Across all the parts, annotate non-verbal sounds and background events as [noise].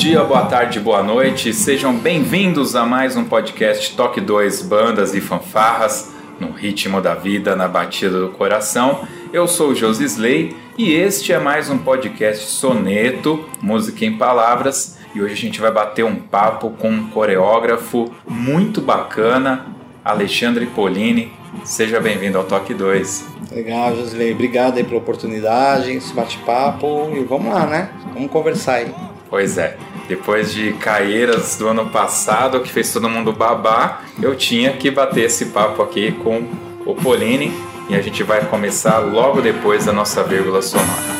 Dia, boa tarde, boa noite. Sejam bem-vindos a mais um podcast Toque 2 Bandas e Fanfarras, no ritmo da vida, na batida do coração. Eu sou o Josisley e este é mais um podcast Soneto, música em palavras. E hoje a gente vai bater um papo com um coreógrafo muito bacana, Alexandre Polini. Seja bem-vindo ao Toque 2. Legal, Josilei. Obrigado aí pela oportunidade, esse bate-papo. E vamos lá, né? Vamos conversar aí. Pois é, depois de Caeiras do ano passado, que fez todo mundo babar, eu tinha que bater esse papo aqui com o Polini e a gente vai começar logo depois da nossa vírgula sonora.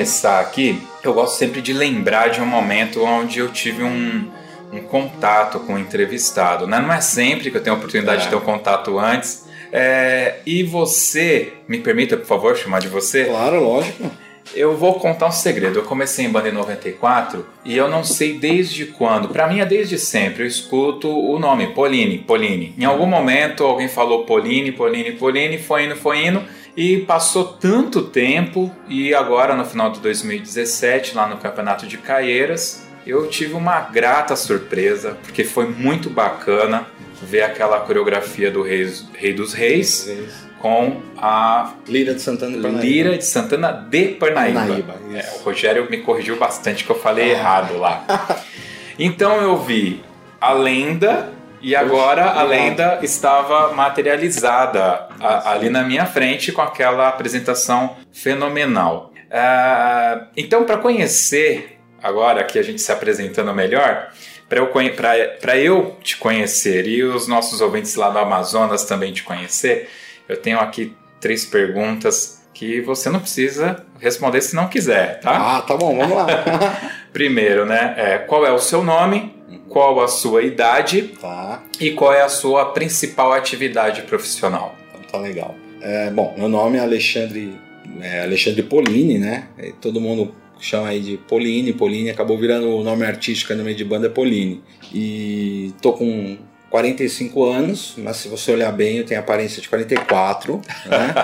Começar aqui, eu gosto sempre de lembrar de um momento onde eu tive um, um contato com o entrevistado. Né? Não é sempre que eu tenho a oportunidade É. de ter um contato antes. É, e você, me permita, por favor, chamar de você? Claro, lógico. Eu vou contar um segredo. Eu comecei em banda em 94 e eu não sei desde quando. Pra mim é desde sempre. Eu escuto o nome Pauline, Pauline. Em algum momento alguém falou Pauline, Pauline, Pauline, foi indo, foi indo. E passou tanto tempo e agora no final de 2017, lá no Campeonato de Caieiras, eu tive uma grata surpresa, porque foi muito bacana ver aquela coreografia do Rei, Rei dos Reis com a Lira de Santana de Parnaíba. Lira de Santana de Parnaíba. Parnaíba, É, o Rogério me corrigiu bastante que eu falei Ah. errado lá. [laughs] Então eu vi a lenda e agora a lenda estava materializada a- ali na minha frente com aquela apresentação fenomenal. Ah, então, para conhecer, agora que a gente se apresentando melhor, para eu, conhe- pra- pra eu te conhecer e os nossos ouvintes lá do Amazonas também te conhecer, eu tenho aqui três perguntas que você não precisa responder se não quiser, tá? Ah, tá bom, vamos lá. [laughs] Primeiro, né? É, qual é o seu nome? Qual a sua idade? tá, E qual é a sua principal atividade profissional? então tá legal. É, bom, meu nome é Alexandre, é Alexandre Polini, né? Todo mundo chama aí de Polini, Polini, acabou virando o nome artístico no meio de banda é Polini. E tô com 45 anos, mas se você olhar bem, eu tenho aparência de 44, né?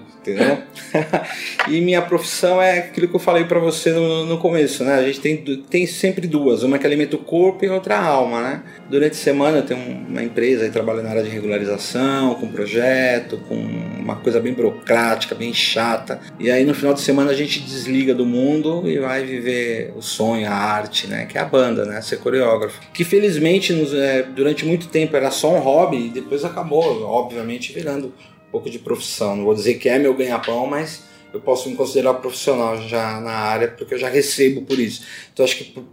[laughs] Entendeu? [laughs] e minha profissão é aquilo que eu falei para você no, no, começo, né? A gente tem, tem sempre duas, uma que alimenta o corpo e outra a alma, né? Durante a semana eu tenho uma empresa aí trabalhando na área de regularização, com projeto, com uma coisa bem burocrática, bem chata. E aí no final de semana a gente desliga do mundo e vai viver o sonho, a arte, né? Que é a banda, né? Ser coreógrafo. Que felizmente nos, é, durante muito tempo era só um hobby e depois acabou, obviamente, virando um pouco de profissão. Não vou dizer que é meu ganha-pão, mas eu posso me considerar profissional já na área porque eu já recebo por isso. Então acho que por,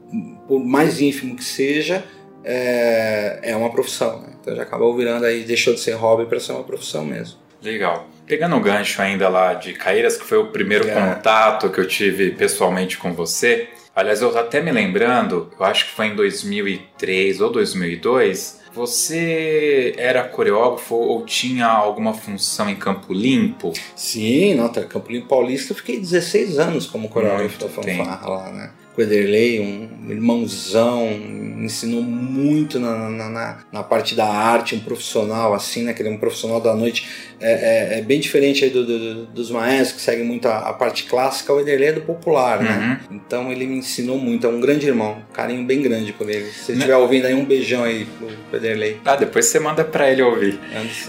por mais ínfimo que seja, é, é uma profissão. Né? Então já acabou virando aí, deixou de ser hobby para ser uma profissão mesmo. Legal. Pegando o gancho ainda lá de Caíras, que foi o primeiro é. contato que eu tive pessoalmente com você. Aliás, eu até me lembrando, eu acho que foi em 2003 ou 2002, você era coreógrafo ou tinha alguma função em Campo Limpo? Sim, nota, Campo Limpo Paulista eu fiquei 16 anos como coreógrafo Muito da fanfarra lá, né? Com o Ederley, um irmãozão, me ensinou muito na, na, na, na, parte da arte, um profissional assim, né? Que ele é um profissional da noite. É, é, é bem diferente aí do, do, dos maestros que seguem muito a, a, parte clássica, o Ederley é do popular, né? uhum. né? Então ele me ensinou muito, é um grande irmão, um carinho bem grande por ele. Se você estiver ouvindo aí, um beijão aí pro, Ederley. Ah, depois você manda pra ele ouvir.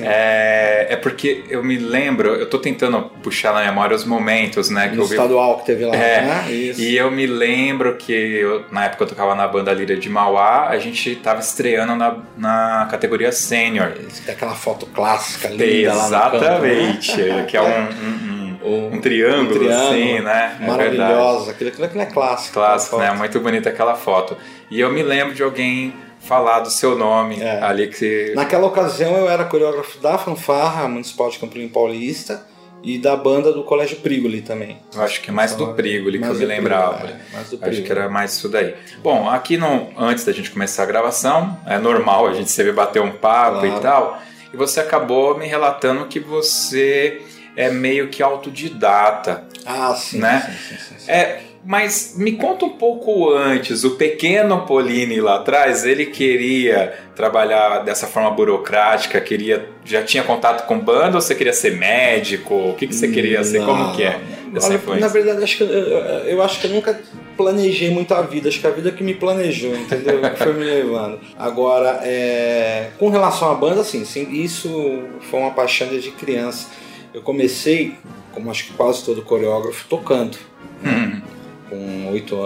É, é porque eu me lembro, eu tô tentando puxar na memória os momentos, né? Que no eu vi... estadual que teve lá, é, né? Isso. E eu me lembro lembro que eu, na época eu tocava na banda Lira de Mauá, a gente tava estreando na, na categoria sênior. Tem aquela foto clássica linda Exatamente, lá no né? que é um, um, um, um triângulo, triângulo assim, né? É maravilhosa, aquilo, aquilo é clássico. Clássico, né? Muito bonita aquela foto. E eu me lembro de alguém falar do seu nome é. ali que Naquela ocasião eu era coreógrafo da fanfarra municipal de Campo Limpo Paulista e da banda do Colégio Prigoli também. Eu acho que é mais do Prigoli que eu me lembrava. Prigoli, é, mais do Acho que era mais isso daí. Bom, aqui no, antes da gente começar a gravação, é normal a gente sempre bater um papo claro. e tal, e você acabou me relatando que você é meio que autodidata. Ah, sim. Né? Sim, sim, sim, sim. É, mas me conta um pouco antes, o pequeno Polini lá atrás, ele queria trabalhar dessa forma burocrática, queria já tinha contato com banda ou você queria ser médico? O que, que você queria ser? Não, Como que é essa Olha, Na verdade, acho que, eu, eu acho que eu nunca planejei muito a vida, acho que a vida que me planejou, entendeu? que [laughs] foi me levando. Agora, é, com relação à banda, assim, sim, isso foi uma paixão desde criança. Eu comecei, como acho que quase todo coreógrafo, tocando. Hum com oito,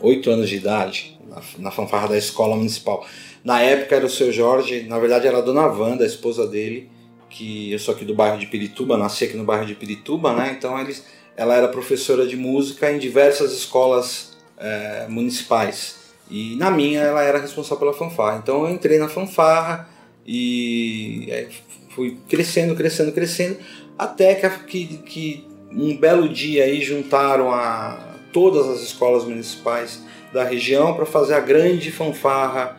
oito anos de idade, na, na fanfarra da escola municipal. Na época era o seu Jorge, na verdade era a dona Wanda, a esposa dele, que eu sou aqui do bairro de Pirituba, nasci aqui no bairro de Pirituba, né? Então eles, ela era professora de música em diversas escolas é, municipais. E na minha ela era responsável pela fanfarra. Então eu entrei na fanfarra e é, fui crescendo, crescendo, crescendo, até que, que um belo dia aí juntaram a todas as escolas municipais da região para fazer a grande fanfarra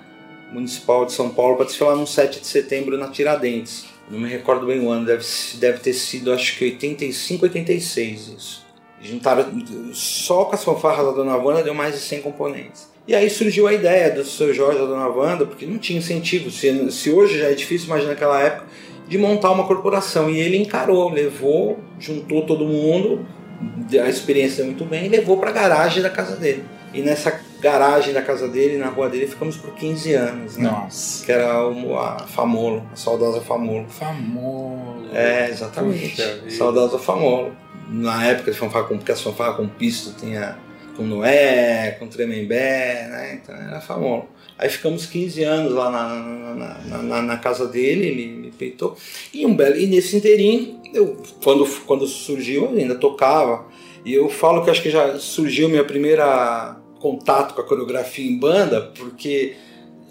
municipal de São Paulo para desfilar no 7 de setembro na Tiradentes. Não me recordo bem o ano, deve, deve ter sido acho que 85, 86 isso. Juntaram só com as fanfarras da Dona Wanda deu mais de 100 componentes. E aí surgiu a ideia do seu Jorge da Dona Wanda, porque não tinha incentivo. Se, se hoje já é difícil, imagina naquela época, de montar uma corporação. E ele encarou, levou, juntou todo mundo, a experiência muito bem e levou para a garagem da casa dele. E nessa garagem da casa dele, na rua dele, ficamos por 15 anos. Né? Nossa. Que era o, a Famolo, a saudosa Famolo. Famolo. É, exatamente. Saudosa Famolo. Na época de fanfarra com, porque as fanfarras com pisto tinha com Noé, com Tremembé, né? Então era Famolo. Aí ficamos 15 anos lá na, na, na, na casa dele, ele me peitou. E, um belo, e nesse inteirinho, eu, quando, quando surgiu, eu ainda tocava. E eu falo que acho que já surgiu minha primeira contato com a coreografia em banda, porque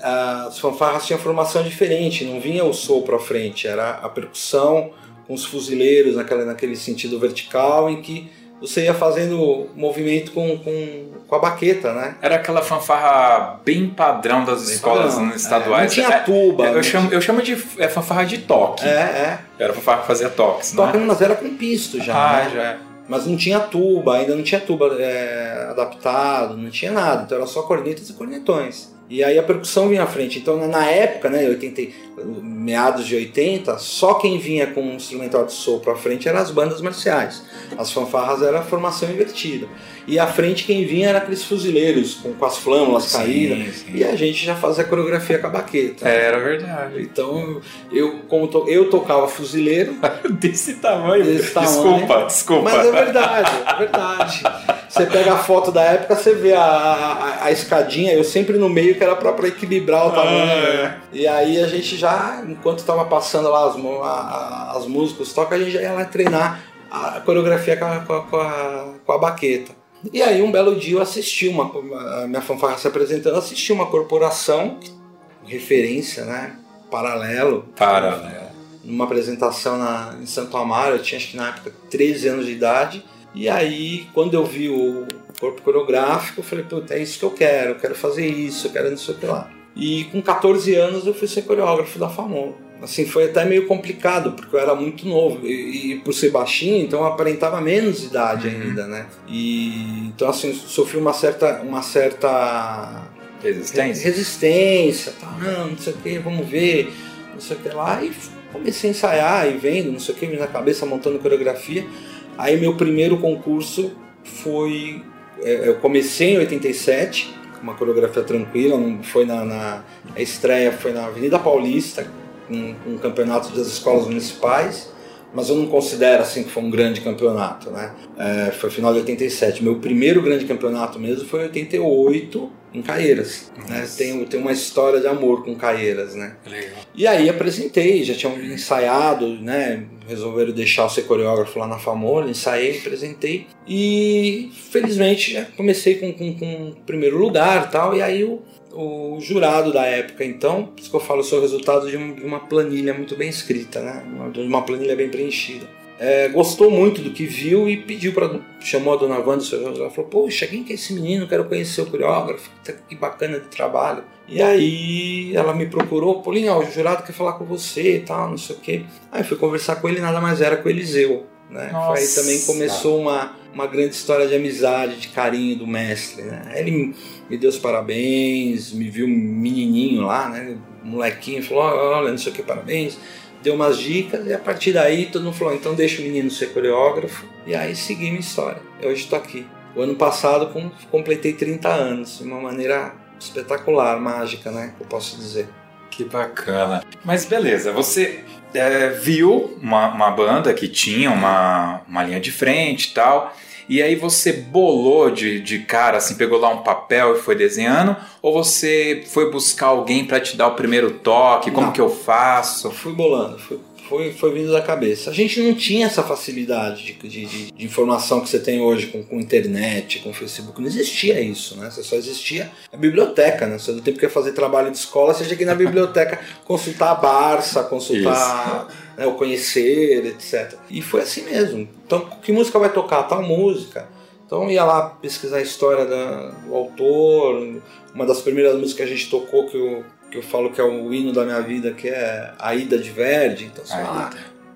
as fanfarras tinham formação diferente, não vinha o sopro à frente, era a percussão com os fuzileiros naquela, naquele sentido vertical em que você ia fazendo movimento com, com, com a baqueta, né? Era aquela fanfarra bem padrão das bem escolas padrão. estaduais. É, não tinha tuba. É, eu, chamo, eu chamo de é, fanfarra de toque. É, é. Era fanfarra que fazia toques, Toque, né? mas era com pisto já. Ah, né? já é. Mas não tinha tuba, ainda não tinha tuba é, adaptado, não tinha nada. Então era só cornetas e cornetões. E aí a percussão vinha à frente. Então, na época, né, 80, meados de 80, só quem vinha com um instrumental de sopro à frente eram as bandas marciais. As fanfarras era a formação invertida. E à frente quem vinha era aqueles fuzileiros, com, com as flâmulas sim, caídas. Sim. E a gente já fazia a coreografia com a baqueta. É, era verdade. Então, eu, como to, eu tocava fuzileiro. [laughs] desse tamanho. Desse tamanho. Desculpa, desculpa. Mas é verdade, é verdade. Você pega a foto da época, você vê a, a, a escadinha, eu sempre no meio, que era pra, pra equilibrar o tamanho. Ah, é. E aí a gente já, enquanto estava passando lá as, a, as músicas, toca, a gente já ia lá treinar a coreografia com a, com a, com a baqueta. E aí um belo dia eu assisti uma, a minha fanfarra se apresentando, assisti uma corporação, referência, né? Paralelo. Paralelo. Numa apresentação na, em Santo Amaro, eu tinha acho que na época 13 anos de idade. E aí, quando eu vi o corpo coreográfico, eu falei, puta, é isso que eu quero, eu quero fazer isso, eu quero não sei o que lá. E com 14 anos eu fui ser coreógrafo da FAMO. Assim, foi até meio complicado, porque eu era muito novo. E, e por ser baixinho, então eu aparentava menos idade uhum. ainda, né? E então assim, sofri uma certa uma certa resistência. Resistência, tá, não, não sei o que, vamos ver, não sei o que lá. E comecei a ensaiar e vendo, não sei o que, na cabeça montando coreografia. Aí meu primeiro concurso foi. É, eu comecei em 87, uma coreografia tranquila, foi na, na a estreia foi na Avenida Paulista, um, um campeonato das escolas municipais mas eu não considero assim que foi um grande campeonato, né? É, foi final de 87. Meu primeiro grande campeonato mesmo foi em 88 em Caieiras. Né? Tem, tem uma história de amor com Caieiras, né? Legal. E aí apresentei, já tinham ensaiado, né? Resolveram deixar eu ser coreógrafo lá na Famola, ensaiei, apresentei e felizmente já comecei com, com, com primeiro lugar tal. E aí o, o jurado da época, então, por isso que eu falo, sou resultado de uma planilha muito bem escrita, né? De uma planilha bem preenchida é, gostou muito do que viu e pediu para chamou a dona Wanda, ela falou: "Poxa, quem que é esse menino? Quero conhecer o coreógrafo. Que bacana de trabalho". E aí ela me procurou, Paulinho, o jurado quer falar com você e tal, não sei o quê. Aí fui conversar com ele, nada mais era com o Eliseu, né? Nossa. Aí também começou uma uma grande história de amizade, de carinho do mestre, né? Ele me deu os parabéns, me viu menininho lá, né? Molequinho, falou: "Olha, não sei o que, parabéns" deu umas dicas e a partir daí todo mundo falou: então deixa o menino ser coreógrafo. E aí segui minha história. Hoje estou aqui. O ano passado completei 30 anos, de uma maneira espetacular, mágica, né? Eu posso dizer. Que bacana. Mas beleza, você é, viu uma, uma, banda que tinha uma, uma linha de frente e tal. E aí você bolou de, de cara, assim, pegou lá um papel e foi desenhando? Ou você foi buscar alguém para te dar o primeiro toque? Como não. que eu faço? Fui bolando, fui, foi, foi vindo da cabeça. A gente não tinha essa facilidade de, de, de, informação que você tem hoje com, com internet, com Facebook. Não existia isso, né? Você só existia a biblioteca, né? Você não tem porque fazer trabalho de escola, seja aqui na biblioteca [laughs] consultar a Barça, consultar né, o conhecer, etc. E foi assim mesmo. Então, que música vai tocar? Tal música. Então ia lá pesquisar a história da, do autor. Uma das primeiras músicas que a gente tocou que eu que eu falo que é o hino da minha vida, que é a Ida de Verdi. Então, você vai lá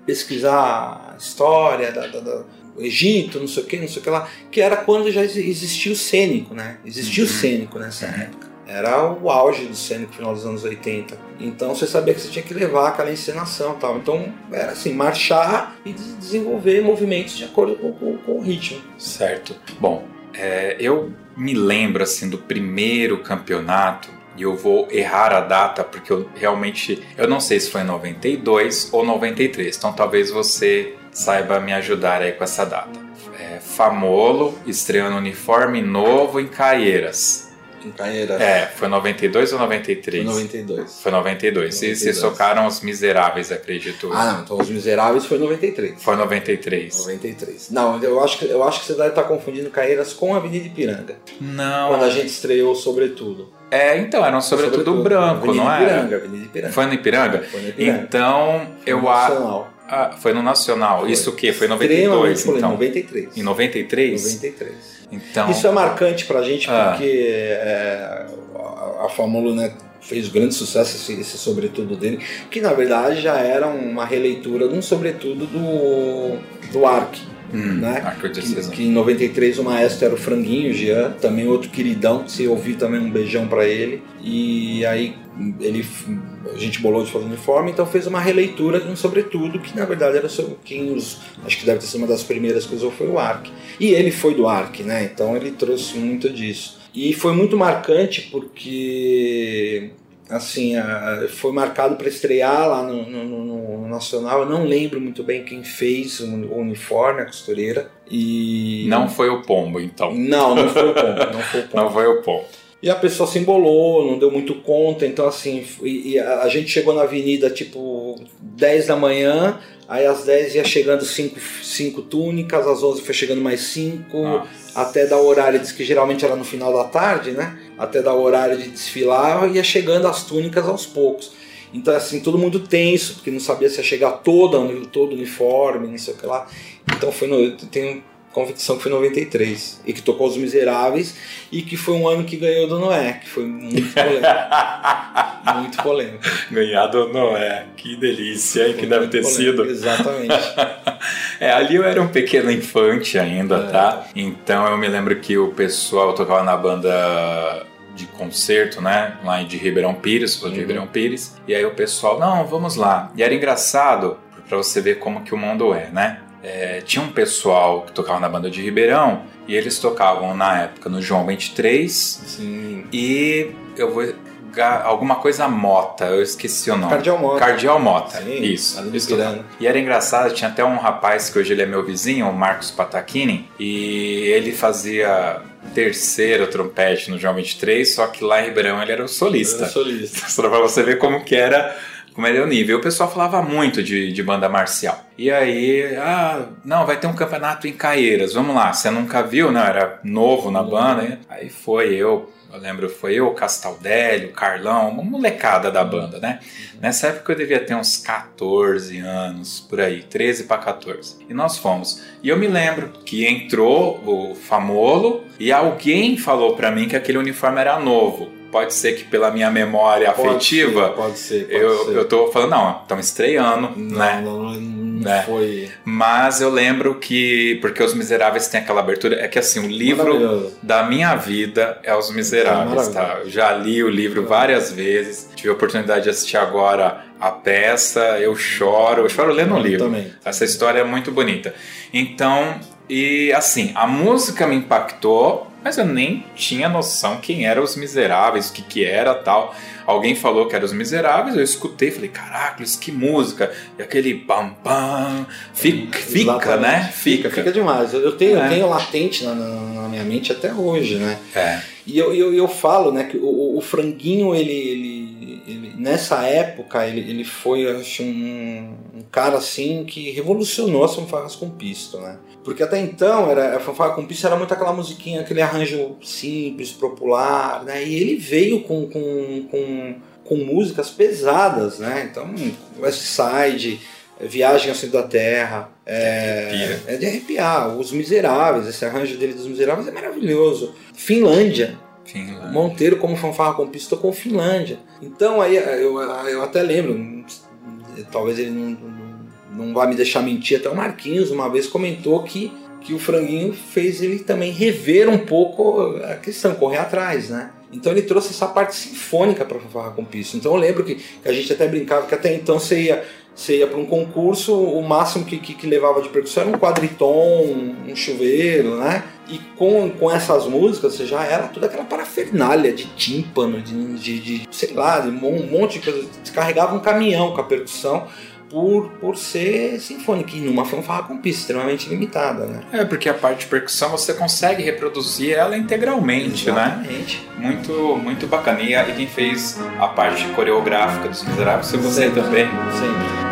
pesquisar a história da, da, da, do Egito, não sei o que, não sei o que lá, que era quando já existia o cênico, né? Existia uhum. o cênico nessa uhum. época. Era o auge do cênico, final dos anos 80. Então você sabia que você tinha que levar aquela encenação e tal. Então era assim, marchar e desenvolver movimentos de acordo com, com, com o ritmo. Certo. Bom, é, eu me lembro assim do primeiro campeonato e eu vou errar a data porque eu realmente eu não sei se foi em 92 ou 93. Então talvez você saiba me ajudar aí com essa data. É, Famolo estreando uniforme novo em Caieiras. Em Caieiras. É, foi 92 ou 93? Foi 92. Foi 92. 92. E vocês tocaram Os Miseráveis, acredito. Ah, não. Então Os Miseráveis foi 93. Foi 93. 93. Não, eu acho que, eu acho que você deve estar confundindo Caieiras com a Avenida Ipiranga. Não. Quando a gente estreou Sobretudo. É, então, era um sobretudo, sobretudo branco, não era? Ipiranga, Avenida Ipiranga. Foi no Ipiranga? Foi no Ipiranga. Então, foi eu acho. Ah, foi no Nacional. Foi. Isso o quê? Foi em 92, então? Em 93. Em 93? 93. Então... Isso é marcante pra gente ah. porque é, a, a Fórmula né, fez grande sucesso esse, esse sobretudo dele, que na verdade já era uma releitura de um sobretudo do, do Ark hum, né? Arquidiocesano. Que, que em 93 o maestro era o Franguinho, Jean, também outro queridão, se ouvir também um beijão para ele. E aí ele a gente bolou de fazer uniforme, então fez uma releitura de um sobretudo que na verdade era sobre quem os acho que deve ter sido uma das primeiras que usou foi o Ark. E ele foi do Ark, né? Então ele trouxe muito disso. E foi muito marcante porque assim, foi marcado para estrear lá no, no, no, Nacional. Eu não lembro muito bem quem fez o uniforme, a costureira. E. Não foi o Pombo, então. Não, não foi o Pombo. [laughs] Não foi o Pombo. não foi o Pombo. E a pessoa se embolou, não deu muito conta, então assim, e, e a, a, gente chegou na avenida tipo 10 da manhã, aí às 10 ia chegando 5 cinco, cinco túnicas, às 11 foi chegando mais 5, até dar o horário, diz que geralmente era no final da tarde, né? Até dar o horário de desfilar, ia chegando as túnicas aos poucos. Então, assim, todo mundo tenso, porque não sabia se ia chegar toda, todo uniforme, não sei o que lá. Então, foi no, tem convicção que foi 93 e que tocou Os Miseráveis e que foi um ano que ganhou do Noé, que foi muito polêmico. [laughs] muito polêmico. Ganhar do Noé, que delícia, e que deve ter polêmico, sido. Exatamente. [laughs] é, ali eu era um pequeno infante ainda, é. tá? Então eu me lembro que o pessoal tocava na banda de concerto, né? Lá de Ribeirão Pires, sou de uhum. Ribeirão Pires. E aí o pessoal, não, vamos lá. E era engraçado para você ver como que o mundo é, né? É, tinha um pessoal que tocava na banda de Ribeirão e eles tocavam na época no João 23 Sim. e eu vou alguma coisa Mota, eu esqueci o nome. Cardial Mota. Cardial Mota, Sim, isso. e era engraçado, tinha até um rapaz que hoje ele é meu vizinho, o Marcos Patachini, e ele fazia terceiro trompete no João 23, só que lá em Ribeirão ele era o solista. Era solista. [laughs] Só pra você ver como que era como é o nível. O pessoal falava muito de, de banda marcial. E aí, ah, não, vai ter um campeonato em Caieiras, vamos lá. Você nunca viu, não? Era novo na banda. Aí foi eu, eu lembro, foi eu, Castaldelli, o Carlão, uma molecada da banda, né? Nessa época eu devia ter uns 14 anos, por aí, 13 para 14. E nós fomos. E eu me lembro que entrou o Famolo e alguém falou para mim que aquele uniforme era novo pode ser que pela minha memória pode afetiva, ser, pode ser, pode eu, ser. eu tô falando, não, estão estreando, não, né? Não, não, não né? foi. Mas eu lembro que, porque Os Miseráveis tem aquela abertura, é que assim, o livro da minha vida é Os Miseráveis, é tá? Eu já li o livro várias vezes, tive a oportunidade de assistir agora a peça, eu choro, eu choro lendo o livro. Também. Essa história é muito bonita. Então, e assim, a música me impactou, mas eu nem tinha noção quem eram os miseráveis, o que, que era tal. Alguém falou que eram os miseráveis, eu escutei, falei, caraca, que música! E aquele pam pam, fica, fica né? Fica, fica demais. Eu tenho, é. eu tenho latente na, na, na, minha mente até hoje, né? É. E eu, eu, eu falo, né, que o, o franguinho, ele, ele, ele, nessa época, ele, ele foi, acho, um, um cara assim que revolucionou as fanfarras com pisto, né? Porque até então era, a fanfarra com pista era muito aquela musiquinha, aquele arranjo simples, popular, né? E ele veio com, com, com, com músicas pesadas, né? Então, West Side, Viagem ao Centro da Terra, é, é de arrepiar. Os Miseráveis, esse arranjo dele dos Miseráveis é maravilhoso. Finlândia, Finlândia. Monteiro como fanfarra com pista com Finlândia. Então aí eu, eu até lembro, talvez ele não, não vai me deixar mentir, até o Marquinhos uma vez comentou que, que o franguinho fez ele também rever um pouco a questão, correr atrás, né? Então ele trouxe essa parte sinfônica para Fanfarra com Piso. Então eu lembro que, que, a gente até brincava que até então você ia, você ia para um concurso, o máximo que, que, que, levava de percussão era um quadriton, um chuveiro, né? E com, com essas músicas você já era toda aquela parafernália de tímpano, de, de, de sei lá, de um monte de coisa. Você carregava um caminhão com a percussão por, por ser sinfônica e numa fanfarra com pista extremamente limitada, né? É, porque a parte de percussão você consegue reproduzir ela integralmente, né? Exatamente. né? Muito, muito bacana. E, e quem fez a parte coreográfica dos Miseráveis foi você sempre, também. Sempre.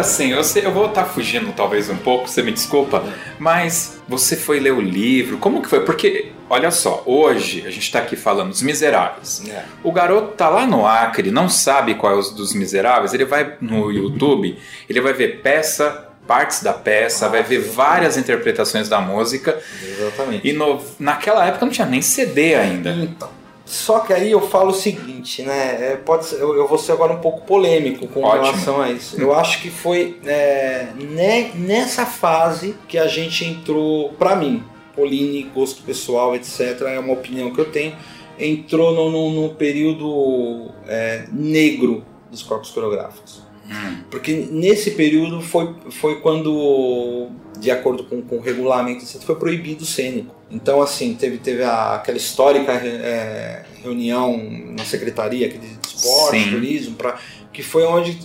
Agora sim, eu, sei, eu vou estar tá fugindo talvez um pouco, você me desculpa, mas você foi ler o livro, como que foi? Porque olha só, hoje a gente está aqui falando dos miseráveis. É. O garoto tá lá no Acre, não sabe qual é os dos miseráveis, ele vai no YouTube, ele vai ver peça, partes da peça, vai ver várias interpretações da música. Exatamente. E no- naquela época não tinha nem CD ainda. Então. Só que aí eu falo o seguinte, né? é, Pode ser, eu, eu vou ser agora um pouco polêmico com Ótimo. relação a isso. Eu acho que foi é, ne- nessa fase que a gente entrou, pra mim, Pauline, gosto pessoal, etc., é uma opinião que eu tenho, entrou no, no- no período é, negro dos corpos coreográficos. Hum. Porque nesse período foi, foi quando, de acordo com, com o regulamento, foi proibido o cênico. Então, assim, teve, teve a- aquela histórica é, reunião na Secretaria aqui de Esporte, Sim. Turismo, pra, que foi onde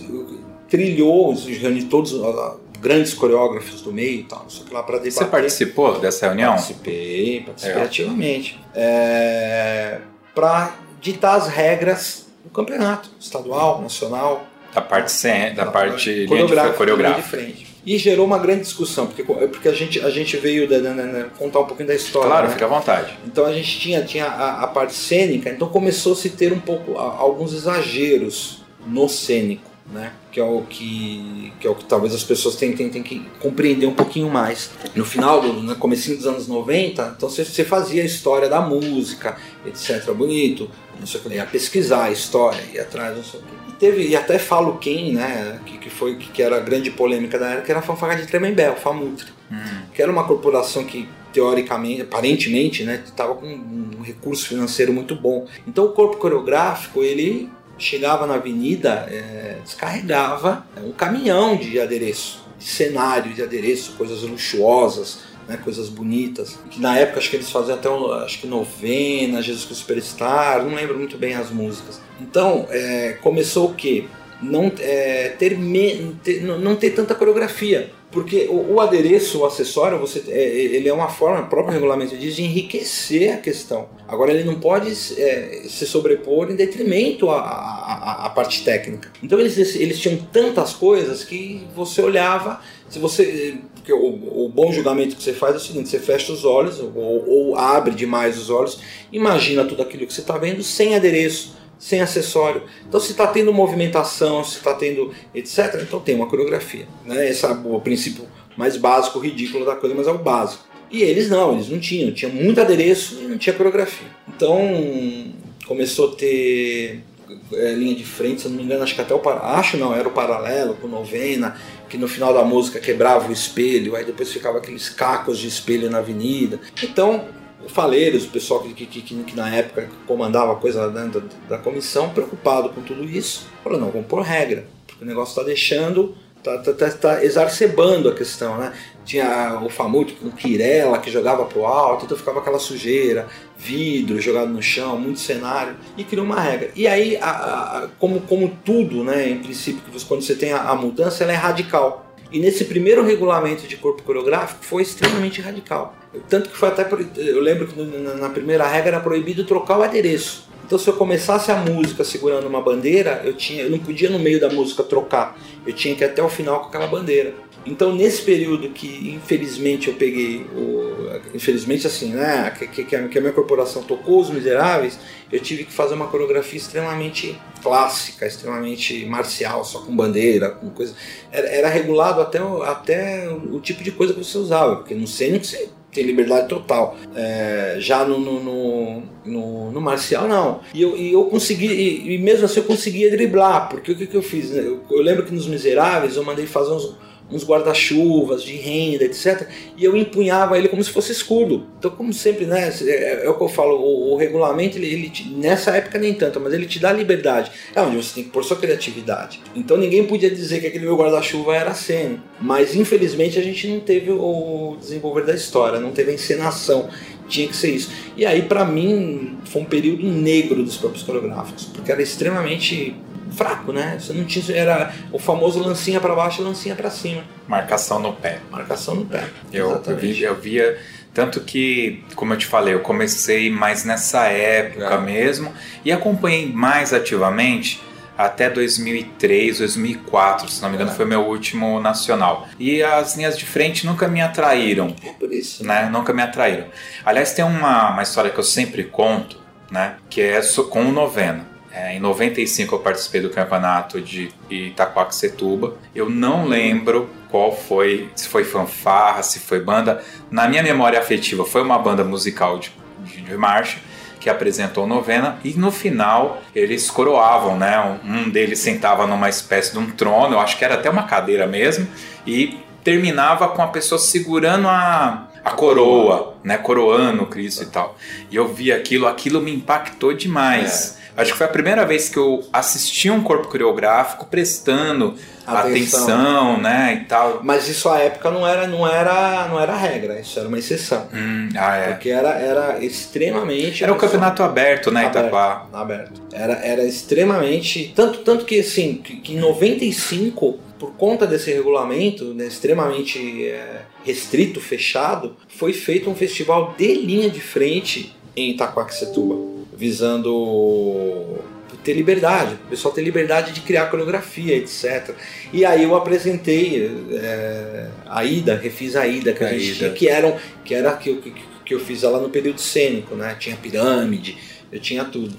trilhou, reuniu todos os grandes coreógrafos do meio e tal, não sei o que lá, para debater. Você participou dessa reunião? Participei, participei É. ativamente. É, para ditar as regras do campeonato estadual, nacional, Da parte, cen- da parte linha de coreográfica, coreográfica. E gerou uma grande discussão, porque, porque a, gente, a gente veio da, da- da- da- contar um pouquinho da história. Claro, né? fica à vontade. Então a gente tinha, tinha a, a parte cênica, então começou a se ter um pouco a- alguns exageros no cênico, né? Que é o que, que é o que talvez as pessoas tentem, tentem que compreender um pouquinho mais. No final, do, no comecinho dos anos 90, então você, você fazia a história da música, etc. Bonito, não sei o que, ia pesquisar a história, ia atrás, não sei o que. Teve, e até falo quem, né, que, que foi que era a grande polêmica da época, que era a fanfarra de Tremembé, o Famutre que era uma corporação que teoricamente, aparentemente, né, estava com um recurso financeiro muito bom. Então o corpo coreográfico ele chegava na avenida, é, descarregava um caminhão de adereço, de cenário de adereço, coisas luxuosas, né, coisas bonitas. Na época acho que eles faziam até um, acho que novena, Jesus Cristo Superstar, não lembro muito bem as músicas. Então é, começou o quê? Não é, ter, me- ter- não ter tanta coreografia. Porque o, o adereço, o acessório, você, é, ele é uma forma, o próprio regulamento diz, de enriquecer a questão. Agora, ele não pode é, se sobrepor em detrimento à, à, à parte técnica. Então, eles, eles tinham tantas coisas que você olhava, se você. Porque o, o bom julgamento que você faz é o seguinte: você fecha os olhos, ou, ou abre demais os olhos, imagina tudo aquilo que você está vendo sem adereço sem acessório. Então, se está tendo movimentação, se está tendo etc., então tem uma coreografia. Né? Esse é o princípio mais básico, ridículo da coisa, mas é o básico. E eles não, eles não tinham. Tinha muito adereço e não tinha coreografia. Então, começou a ter é, linha de frente, se não me engano, acho que até o acho não, era o paralelo com novena, que no final da música quebrava o espelho, aí depois ficava aqueles cacos de espelho na avenida. Então, Faleiros, o pessoal que, que, que, que na época comandava a coisa né, da, da comissão, preocupado com tudo isso, falou: não, vamos pôr regra, porque o negócio está deixando, está tá, tá, tá exacerbando a questão, né? Tinha o famoso com Quirela que jogava pro alto, então ficava aquela sujeira, vidro jogado no chão, muito cenário, e criou uma regra. E aí, a, a, como, como tudo, né, em princípio, quando você tem a, a mudança, ela é radical. E nesse primeiro regulamento de corpo coreográfico foi extremamente radical. Tanto que foi até. Eu lembro que na, na primeira regra era proibido trocar o adereço. Então, se eu começasse a música segurando uma bandeira, eu, tinha, eu não podia no meio da música trocar. Eu tinha que ir até o final com aquela bandeira. Então, nesse período que infelizmente eu peguei, o, infelizmente assim, né, que, que, a que a minha corporação tocou Os Miseráveis, eu tive que fazer uma coreografia extremamente clássica, extremamente marcial, só com bandeira, com coisa. Era, era regulado até, até o tipo de coisa que você usava, porque no cênico você tem liberdade total. É, já no, no, no, no- no marcial, não. E eu, e eu consegui, e, e mesmo assim eu conseguia driblar, porque o que, que eu fiz? Eu, eu lembro que nos Miseráveis eu mandei fazer uns, uns guarda-chuvas de renda, etc. E eu empunhava ele como se fosse escudo. Então, como sempre, né? É, é o que eu falo, o, o regulamento, ele, ele te- nessa época nem tanto, mas ele te dá liberdade. É onde você tem que pôr sua criatividade. Então ninguém podia dizer que aquele meu guarda-chuva era cena. Mas infelizmente a gente não teve o desenvolver da história, não teve a encenação. Tinha que ser isso. E aí, pra mim, foi um período negro dos próprios coreográficos, porque era extremamente fraco, né? Você não tinha. Era o famoso lancinha pra baixo e lancinha pra cima. Marcação no pé. Marcação no pé. Eu, eu, vi- eu via. Tanto que, como eu te falei, eu comecei mais nessa época É. mesmo e acompanhei mais ativamente até 2003, 2004, se não me engano, é. foi meu último nacional. E as linhas de frente nunca me atraíram. É por isso. Né? Nunca me atraíram. Aliás, tem uma, uma história que eu sempre conto, né? Que é com o novena. É, em 95 eu participei do campeonato de Itaquaquecetuba. Eu não lembro qual foi, se foi fanfarra, se foi banda. Na minha memória afetiva, foi uma banda musical de, de, de marcha que apresentou novena e no final eles coroavam, né? Um deles sentava numa espécie de um trono, eu acho que era até uma cadeira mesmo, e terminava com a pessoa segurando a, a coroa, né? Coroando Cristo e tal. E eu vi aquilo, aquilo me impactou demais. É. Acho que foi a primeira vez que eu assisti um corpo coreográfico prestando atenção, atenção né, e tal. Mas isso à época não era, não era, não era regra, isso era uma exceção. Hum, ah, é. Porque era, era extremamente. Era o campeonato aberto, né, aberto, Itaquá? Aberto. Era, era extremamente. Tanto, tanto que assim, que, que em 95, por conta desse regulamento, né, extremamente é, restrito, fechado, foi feito um festival de linha de frente em Itaquaquecetuba, visando ter liberdade, o pessoal ter liberdade de criar coreografia, etc. E aí eu apresentei é, a Ida, refiz a Ida que a, gente tinha, que, eram, que era que, que, que eu fiz ela no período cênico, né? Tinha pirâmide, eu tinha tudo.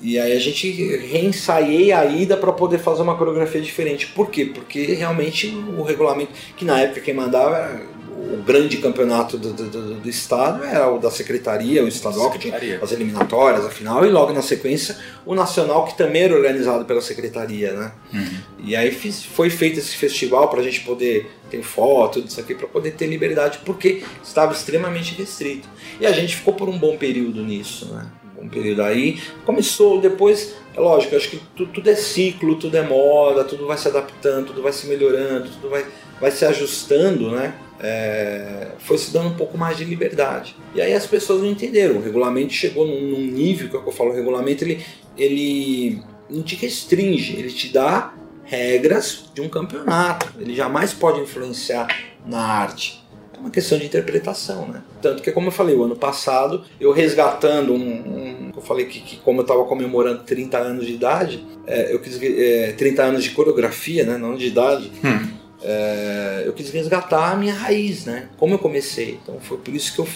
E aí a gente reensaiei a ida para poder fazer uma coreografia diferente. Por quê? Porque realmente o regulamento, que na época quem mandava era o grande campeonato do, do, do, estado era o da secretaria, o estadual, que tinha as eliminatórias, a final, e logo na sequência o nacional, que também era organizado pela secretaria, né? Uhum. E aí fiz, foi feito esse festival para a gente poder ter foto, tudo isso aqui, para poder ter liberdade, porque estava extremamente restrito. E a gente ficou por um bom período nisso, né? Um bom período aí. Começou depois, é lógico, acho que tudo, tudo é ciclo, tudo é moda, tudo vai se adaptando, tudo vai se melhorando, tudo vai, vai se ajustando, né? É, foi se dando um pouco mais de liberdade. E aí as pessoas não entenderam. O regulamento chegou num, num nível, que é que eu falo, o regulamento ele, ele não te restringe, ele te dá regras de um campeonato. Ele jamais pode influenciar na arte. É uma questão de interpretação, né? Tanto que, como eu falei, o ano passado, eu resgatando um. um eu falei que, que como eu estava comemorando 30 anos de idade, é, eu quis. É, 30 anos de coreografia, né? Não de idade. Hum é, eu quis resgatar a minha raiz, né? Como eu comecei. Então foi por isso que eu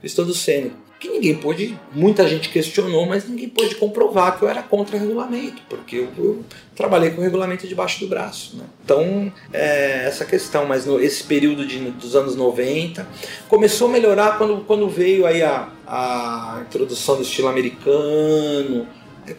fiz todo o. Que ninguém pôde, muita gente questionou, mas ninguém pôde comprovar que eu era contra o regulamento, porque eu, eu trabalhei com o regulamento debaixo do braço. Né? Então, é, essa questão, mas no, esse período de, dos anos 90 começou a melhorar quando, quando veio aí a, a introdução do estilo americano,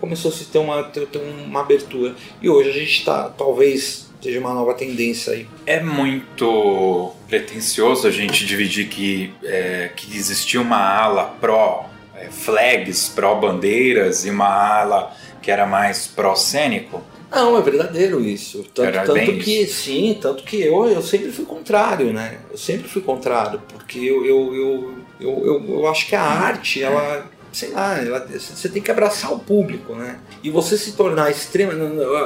começou a se ter uma, ter uma abertura. E hoje a gente está, talvez seja uma nova tendência aí. É muito pretensioso a gente dividir que, é, que existia uma ala pró é, flags, pró bandeiras e uma ala que era mais pró cênico. Não, é verdadeiro isso. Tanto, tanto que, isso. sim, tanto que eu, eu sempre fui contrário, né? Eu sempre fui contrário, porque eu, eu, eu, eu, eu, eu acho que a arte, ela sei lá, você tem que abraçar o público, né? E você se tornar extrema,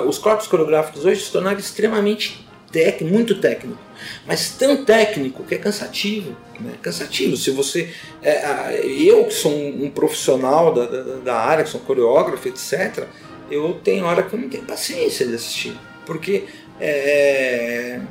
os corpos coreográficos hoje se tornaram extremamente técnico, muito técnico, mas tão técnico que é cansativo, né? Cansativo. Se você, é, eu que sou um, um profissional da, da, da, área, que sou um coreógrafo, etc, eu tenho hora que eu não tenho paciência de assistir, porque é, é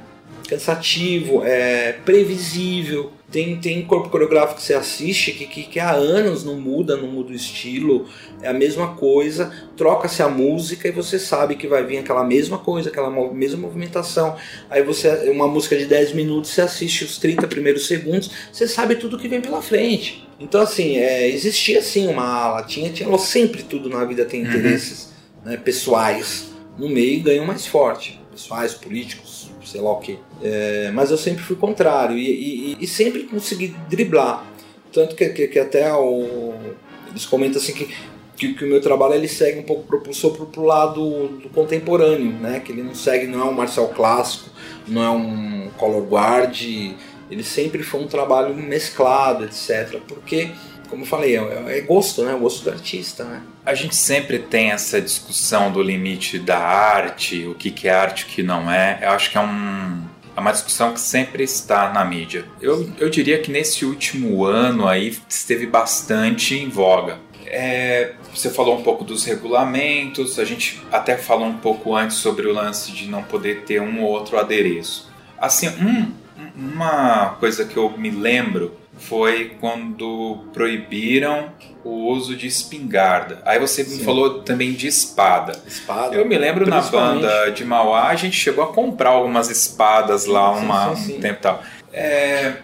cansativo, é previsível, tem, tem corpo coreográfico que você assiste que, que, que há anos não muda, não muda o estilo, é a mesma coisa, troca-se a música e você sabe que vai vir aquela mesma coisa, aquela mesma movimentação. Aí você, uma música de 10 minutos, você assiste os 30 primeiros segundos, você sabe tudo que vem pela frente. Então, assim, é, existia sim uma ala, tinha, tinha sempre tudo na vida tem uhum. interesses uhum. né, pessoais no meio ganham mais forte. Pessoais, políticos, sei lá o que. É, mas eu sempre fui contrário e, e, e sempre consegui driblar. Tanto que, que, que até o, eles comentam assim que, que, que, o meu trabalho ele segue um pouco propulsor pro, pro lado do contemporâneo, né? Que ele não segue, não é um Marcel clássico, não é um color guard, ele sempre foi um trabalho mesclado, etc. Porque como eu falei, é, é gosto, né? O gosto do artista, né? A gente sempre tem essa discussão do limite da arte, o que, que é arte, o que não é. Eu acho que é, um, é uma discussão que sempre está na mídia. Eu, eu diria que nesse último ano aí esteve bastante em voga. é, você falou um pouco dos regulamentos, a gente até falou um pouco antes sobre o lance de não poder ter um ou outro adereço. Assim, um, uma coisa que eu me lembro foi quando proibiram o uso de espingarda. Aí você Sim. me falou também de espada. Espada. Eu me lembro na banda de Mauá, a gente chegou a comprar algumas espadas lá uma, sim, um tempo e tal. É,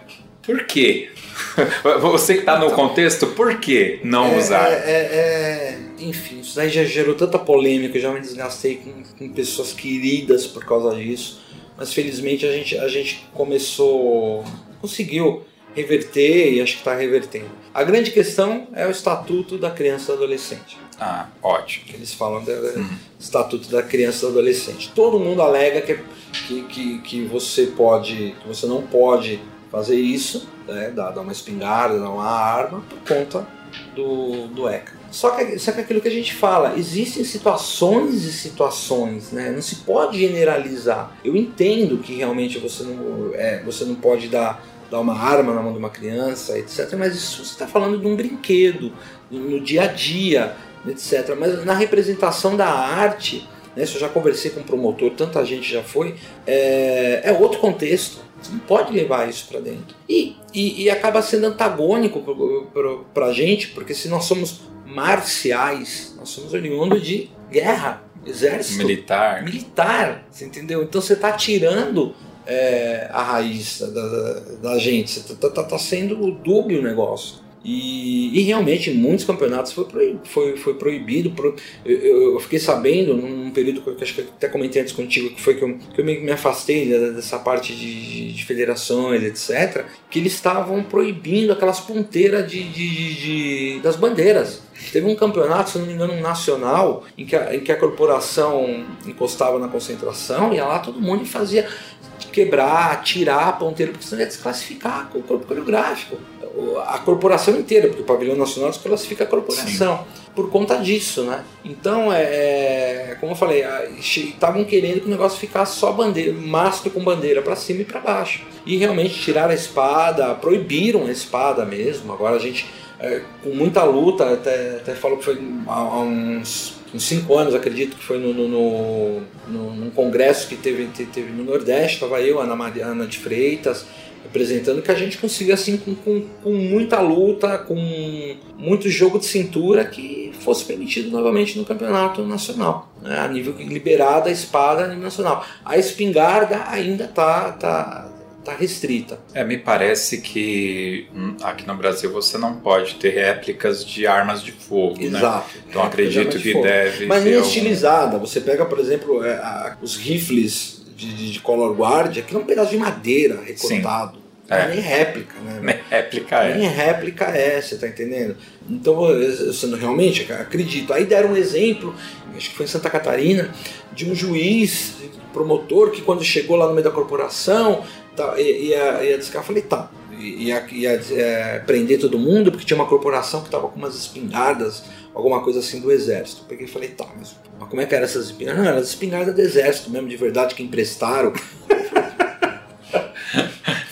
por quê? [laughs] Você que está no então, contexto, por que não é, usar? É, é, é, enfim, isso daí já gerou tanta polêmica, eu já me desgastei com, com pessoas queridas por causa disso. Mas felizmente a gente, a gente começou, conseguiu reverter e acho que está revertendo. A grande questão é o estatuto da criança e do adolescente. Ah, ótimo. Eles falam do uhum. estatuto da criança e do adolescente. Todo mundo alega que, que, que, que você pode, que você não pode fazer isso, né, dar, dar uma espingarda, dar uma arma, por conta do, do ECA. Só que, só que aquilo que a gente fala, existem situações e situações, né? Não se pode generalizar. Eu entendo que realmente você não, é, você não pode dar, dar uma arma na mão de uma criança, etc. Mas isso você está falando de um brinquedo, no dia a dia, etc. Mas na representação da arte, né? Se eu já conversei com um promotor, tanta gente já foi, é, é outro contexto. Você não pode levar isso para dentro. E, e, e, acaba sendo antagônico para a gente, porque se nós somos marciais, nós somos oriundos de guerra, exército. Militar. Militar, você entendeu? Então você está tirando é, a raiz da, da, gente, você está tá, tá sendo dúbio o negócio. E, e, realmente muitos campeonatos foi, proibido, foi, foi proibido. Pro, eu, eu, fiquei sabendo num período que acho que até comentei antes contigo, que foi que eu, que eu me, me afastei dessa parte de, de, federações, etc., que eles estavam proibindo aquelas ponteiras de, de, de, das bandeiras. Teve um campeonato, se não me engano, um nacional, em que, a, em que a corporação encostava na concentração e lá todo mundo fazia quebrar, tirar a ponteira, porque senão ia desclassificar o corpo coreográfico a corporação inteira, porque o pavilhão nacional desclassifica a corporação Sim. por conta disso, né? Então, é, é como eu falei, estavam querendo que o negócio ficasse só bandeira, mastro com bandeira para cima e para baixo. E realmente tiraram a espada, proibiram a espada mesmo. Agora a gente, é, com muita luta, até, até falou que foi há uns uns cinco anos, acredito que foi no, no, no, no, num congresso que teve, teve no Nordeste, estava eu, Ana Mariana de Freitas, representando que a gente consiga assim com, com, com, muita luta, com muito jogo de cintura que fosse permitido novamente no campeonato nacional, né? a nível liberada a espada a nível nacional. A espingarda ainda tá tá tá restrita. É, me parece que hum, aqui no Brasil você não pode ter réplicas de armas de fogo, né? Exato. Né? Então acredito de que fogo. deve. Mas nem algum... estilizada. Você pega, por exemplo, é, a, os rifles de, de, color guard, aquilo é um pedaço de madeira recortado. É. Nem réplica, né? Nem réplica é. Nem réplica é, você tá entendendo? Então, você realmente acredito. Aí deram um exemplo, acho que foi em Santa Catarina, de um juiz, promotor, que quando chegou lá no meio da corporação, tá, ia, ia descar, falei, tá, ia, ia é, prender todo mundo, porque tinha uma corporação que tava com umas espingardas, alguma coisa assim do exército. Peguei e falei, tá, mas, mas como é que eram essas espingardas? Não, eram as espingardas do exército mesmo, de verdade, que emprestaram. [laughs]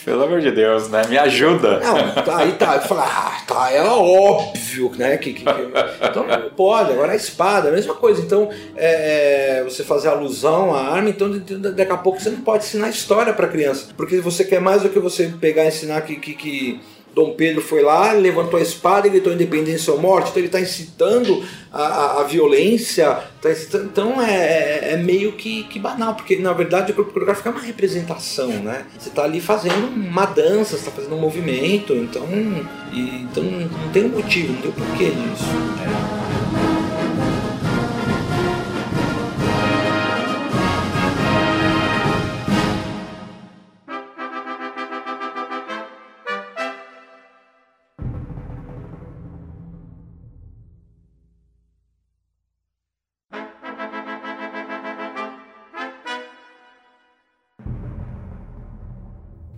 Pelo amor de Deus, né? Me ajuda. Não, aí tá. Eu falei, ah, tá, é óbvio, né? Que, que, que... Então pode, agora a espada, a mesma coisa. Então, é, é você fazer alusão à arma, então daqui a pouco você não pode ensinar história pra criança. Porque você quer mais do que você pegar e ensinar que, que Dom Pedro foi lá, levantou a espada e gritou independência ou morte. Então ele está incitando a, a, a violência. Tá incitando, então é, é, é, meio que, que banal, porque na verdade o corpo coreográfico é uma representação, né? Você está ali fazendo uma dança, está fazendo um movimento, então, e, então não tem um motivo, não tem um porquê disso. É.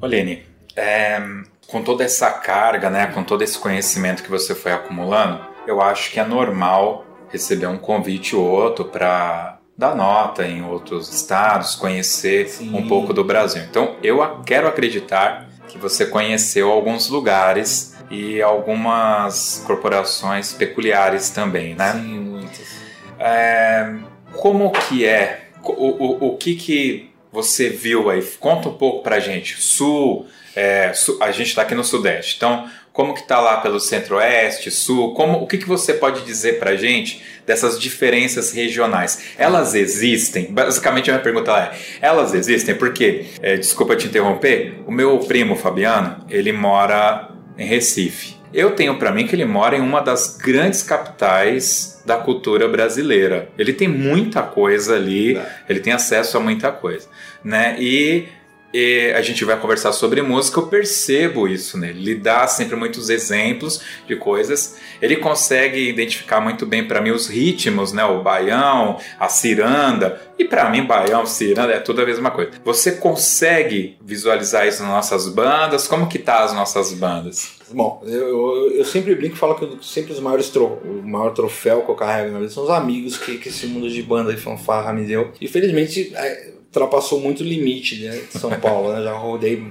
Oline, é, com toda essa carga, né, com todo esse conhecimento que você foi acumulando, eu acho que é normal receber um convite ou outro para dar nota em outros estados, conhecer Sim. um pouco do Brasil. Então, eu quero acreditar que você conheceu alguns lugares e algumas corporações peculiares também, né? Sim, muitas. É, como que é? O, o, o que que você viu aí? Conta um pouco pra gente. Sul, é, sul a gente está aqui no Sudeste, então como que está lá pelo Centro-Oeste, Sul? Como, o que, que você pode dizer pra gente dessas diferenças regionais? Elas existem? Basicamente a minha pergunta é, elas existem? Porque, é, desculpa te interromper, o meu primo Fabiano, ele mora em Recife. Eu tenho para mim que ele mora em uma das grandes capitais da cultura brasileira. Ele tem muita coisa ali, é. ele tem acesso a muita coisa, né? E e a gente vai conversar sobre música, eu percebo isso nele. Ele dá sempre muitos exemplos de coisas. Ele consegue identificar muito bem para mim os ritmos, né? O baião, a ciranda. E para mim, baião, ciranda é tudo a mesma coisa. Você consegue visualizar isso nas nossas bandas? Como que tá as nossas bandas? Bom, eu, eu, sempre brinco e falo que sempre os maiores tro, o maior troféu que eu carrego na vida são os amigos que, que esse mundo de banda e fanfarra me deu. Infelizmente, é, ultrapassou muito o limite né, de São Paulo. Né? Já rodei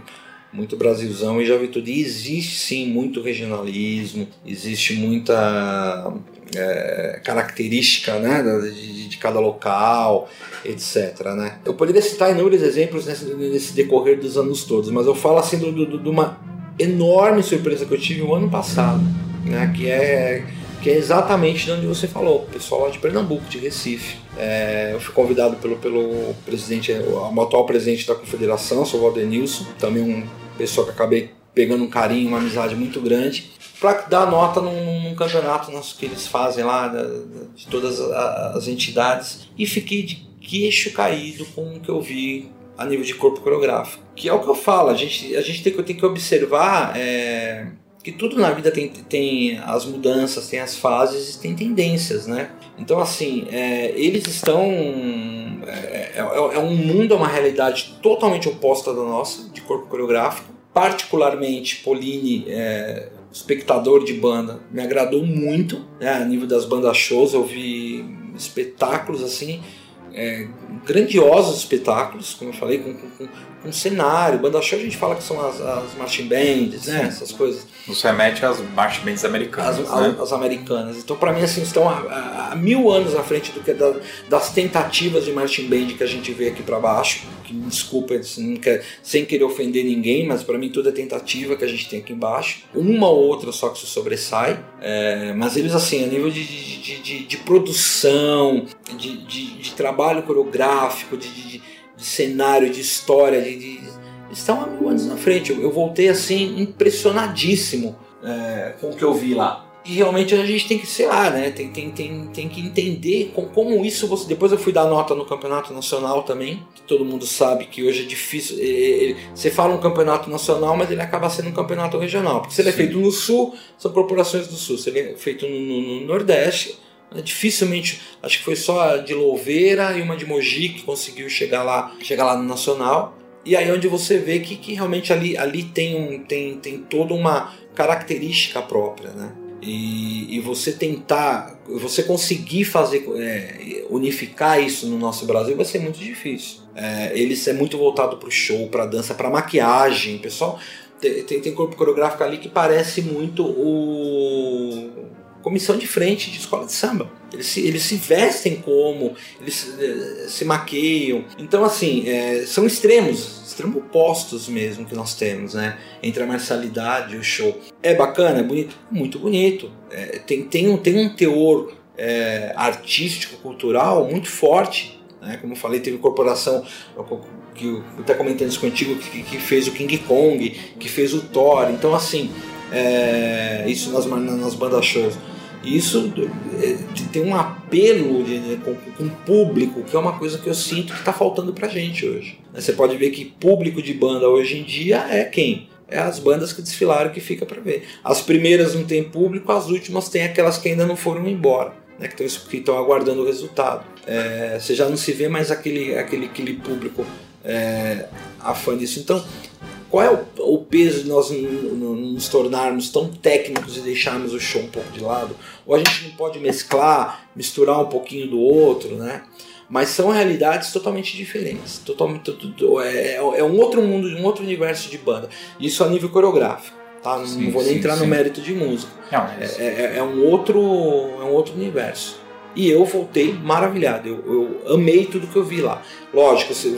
muito Brasilzão e já vi tudo. E existe sim muito regionalismo, existe muita é, característica né, de, de, cada local, etc. Né? Eu poderia citar inúmeros exemplos nesse, nesse decorrer dos anos todos, mas eu falo assim de uma enorme surpresa que eu tive o ano passado, né, que é que é exatamente de onde você falou, o pessoal lá de Pernambuco, de Recife. É, eu fui convidado pelo, pelo presidente, o atual presidente da confederação, o Valdenilson, também um pessoa que acabei pegando um carinho, uma amizade muito grande, para dar nota num, num campeonato nosso que eles fazem lá, de todas as entidades, e fiquei de queixo caído com o que eu vi a nível de corpo coreográfico. Que é o que eu falo, a gente, a gente tem, tem que observar. É, que tudo na vida tem, tem as mudanças, tem as fases e tem tendências, né? Então, assim, é, eles estão. É, é, é, um mundo, é uma realidade totalmente oposta da nossa, de corpo coreográfico. Particularmente, Pauline, é, espectador de banda, me agradou muito, né? A nível das bandas shows, eu vi espetáculos assim. É, grandiosos espetáculos, como eu falei, com, com, com cenário. Banda show a gente fala que são as, as marching bands, né? Essas coisas. Nos remete às marching bands americanas. As, né? as americanas. Então, para mim, assim, estão há, há, mil anos à frente do que da, das tentativas de marching band que a gente vê aqui para baixo. Que, desculpa, assim, quer, sem querer ofender ninguém, mas para mim tudo é tentativa que a gente tem aqui embaixo. Uma ou outra só que se sobressai. É, mas eles, assim, a nível de, de, de, de produção, de, de, trabalho coreográfico, de de cenário, de história, de, de, estão há mil anos na frente. Eu, eu voltei assim impressionadíssimo é, com o que eu vi lá. E realmente a gente tem que, sei lá, né? Tem, tem, tem, tem que entender com, como isso você. Depois eu fui dar nota no campeonato nacional também. Que todo mundo sabe que hoje é difícil. Ele, você fala um campeonato nacional, mas ele acaba sendo um campeonato regional. Porque se ele é feito no sul, são corporações do sul. Se ele é feito no, no, no Nordeste, Dificilmente, acho que foi só de Louveira e uma de Mogi que conseguiu chegar lá, chegar lá no Nacional. E aí onde você vê que, que realmente ali, ali tem, um, tem, tem toda uma característica própria, né? E, e você tentar, você conseguir fazer, é, unificar isso no nosso Brasil vai ser muito difícil. É, eles é muito voltado para o show, para dança, para maquiagem. Pessoal, tem, tem, tem corpo coreográfico ali que parece muito o comissão de frente de escola de samba. Eles se, eles se vestem como, eles se, eh, se maqueiam. Então, assim, é, são extremos, extremos opostos mesmo que nós temos, né? Entre a marcialidade e o show. É bacana, é bonito? Muito bonito. É, tem, tem, um, tem um teor é, artístico, cultural muito forte. Né? Como eu falei, teve corporação que eu até comentando isso contigo, que, que fez o King Kong, que fez o Thor. Então, assim, é, isso nas, nas bandas shows. Isso é, tem um apelo de, com, com o público, que é uma coisa que eu sinto que está faltando pra gente hoje. Você pode ver que público de banda hoje em dia é quem? É as bandas que desfilaram que fica para ver. As primeiras não tem público, as últimas tem aquelas que ainda não foram embora, né, que estão aguardando o resultado. É, você já não se vê mais aquele, aquele, aquele público é, afã disso. Então, qual é o, o peso de nós nos tornarmos tão técnicos e deixarmos o show um pouco de lado? Ou a gente não pode mesclar, misturar um pouquinho do outro, né? Mas são realidades totalmente diferentes. Totalmente, é, é um outro mundo, um outro universo de banda. Isso a nível coreográfico. tá? Não, Sim, não vou nem sim, entrar no sim. mérito de música. Não, É, é- é um outro, é um outro universo. E eu voltei maravilhado. Eu, eu amei tudo que eu vi lá. Lógico, se-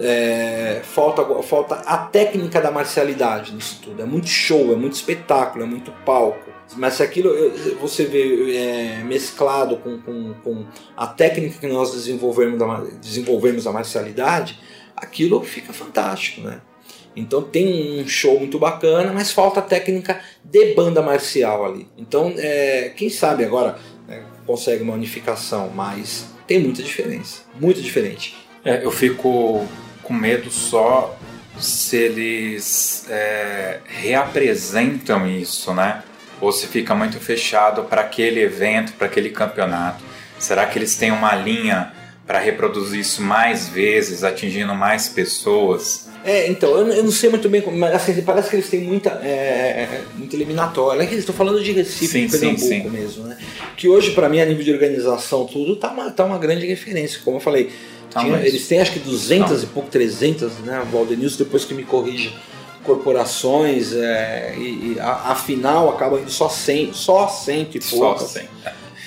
é, falta, falta a técnica da marcialidade nisso tudo. É muito show, é muito espetáculo, é muito palco. Mas se aquilo você vê é, mesclado com, com, com a técnica que nós desenvolvemos da, desenvolvemos a marcialidade, aquilo fica fantástico, né? Então tem um show muito bacana, mas falta técnica de banda marcial ali. Então, é, quem sabe agora consegue uma unificação, mas tem muita diferença, muito diferente. É, eu fico com medo só se eles é, reapresentam isso, né? Ou se fica muito fechado para aquele evento, para aquele campeonato. Será que eles têm uma linha para reproduzir isso mais vezes, atingindo mais pessoas? É, então, eu, eu não sei muito bem, como, mas assim, parece que eles têm muita, é, muita eliminatória. É que Estou falando de Recife, Sim, de sim, Pernambuco sim. mesmo, né? Que hoje, para mim, a nível de organização, tudo, tá uma, tá uma grande referência. Como eu falei, Tá, tinha- eles têm acho que 200 Não. e pouco, 300, né? Valdenilson, depois que me corrija, corporações, é, e, e a, afinal acaba indo só 100, só 100 e Só poucas assim.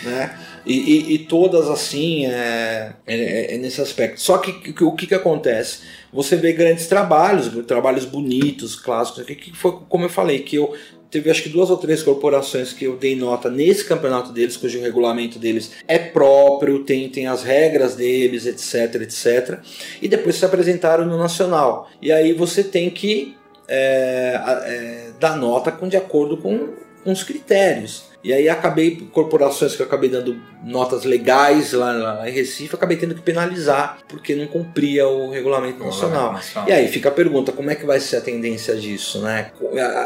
né? E, e- e todas assim é, é- é nesse aspecto. Só que, que- o que, que acontece? Você vê grandes trabalhos, trabalhos bonitos, clássicos, que, foi como eu falei, que eu teve acho que duas ou três corporações que eu dei nota nesse campeonato deles, cujo regulamento deles é próprio, tem, tem as regras deles, etc, etc. E depois se apresentaram no nacional. E aí você tem que é, é, dar nota com, de acordo com, com os critérios. E aí acabei, corporações que eu acabei dando notas legais lá, lá em Recife, acabei tendo que penalizar porque não cumpria o regulamento nacional. E aí fica a pergunta, como é que vai ser a tendência disso, né?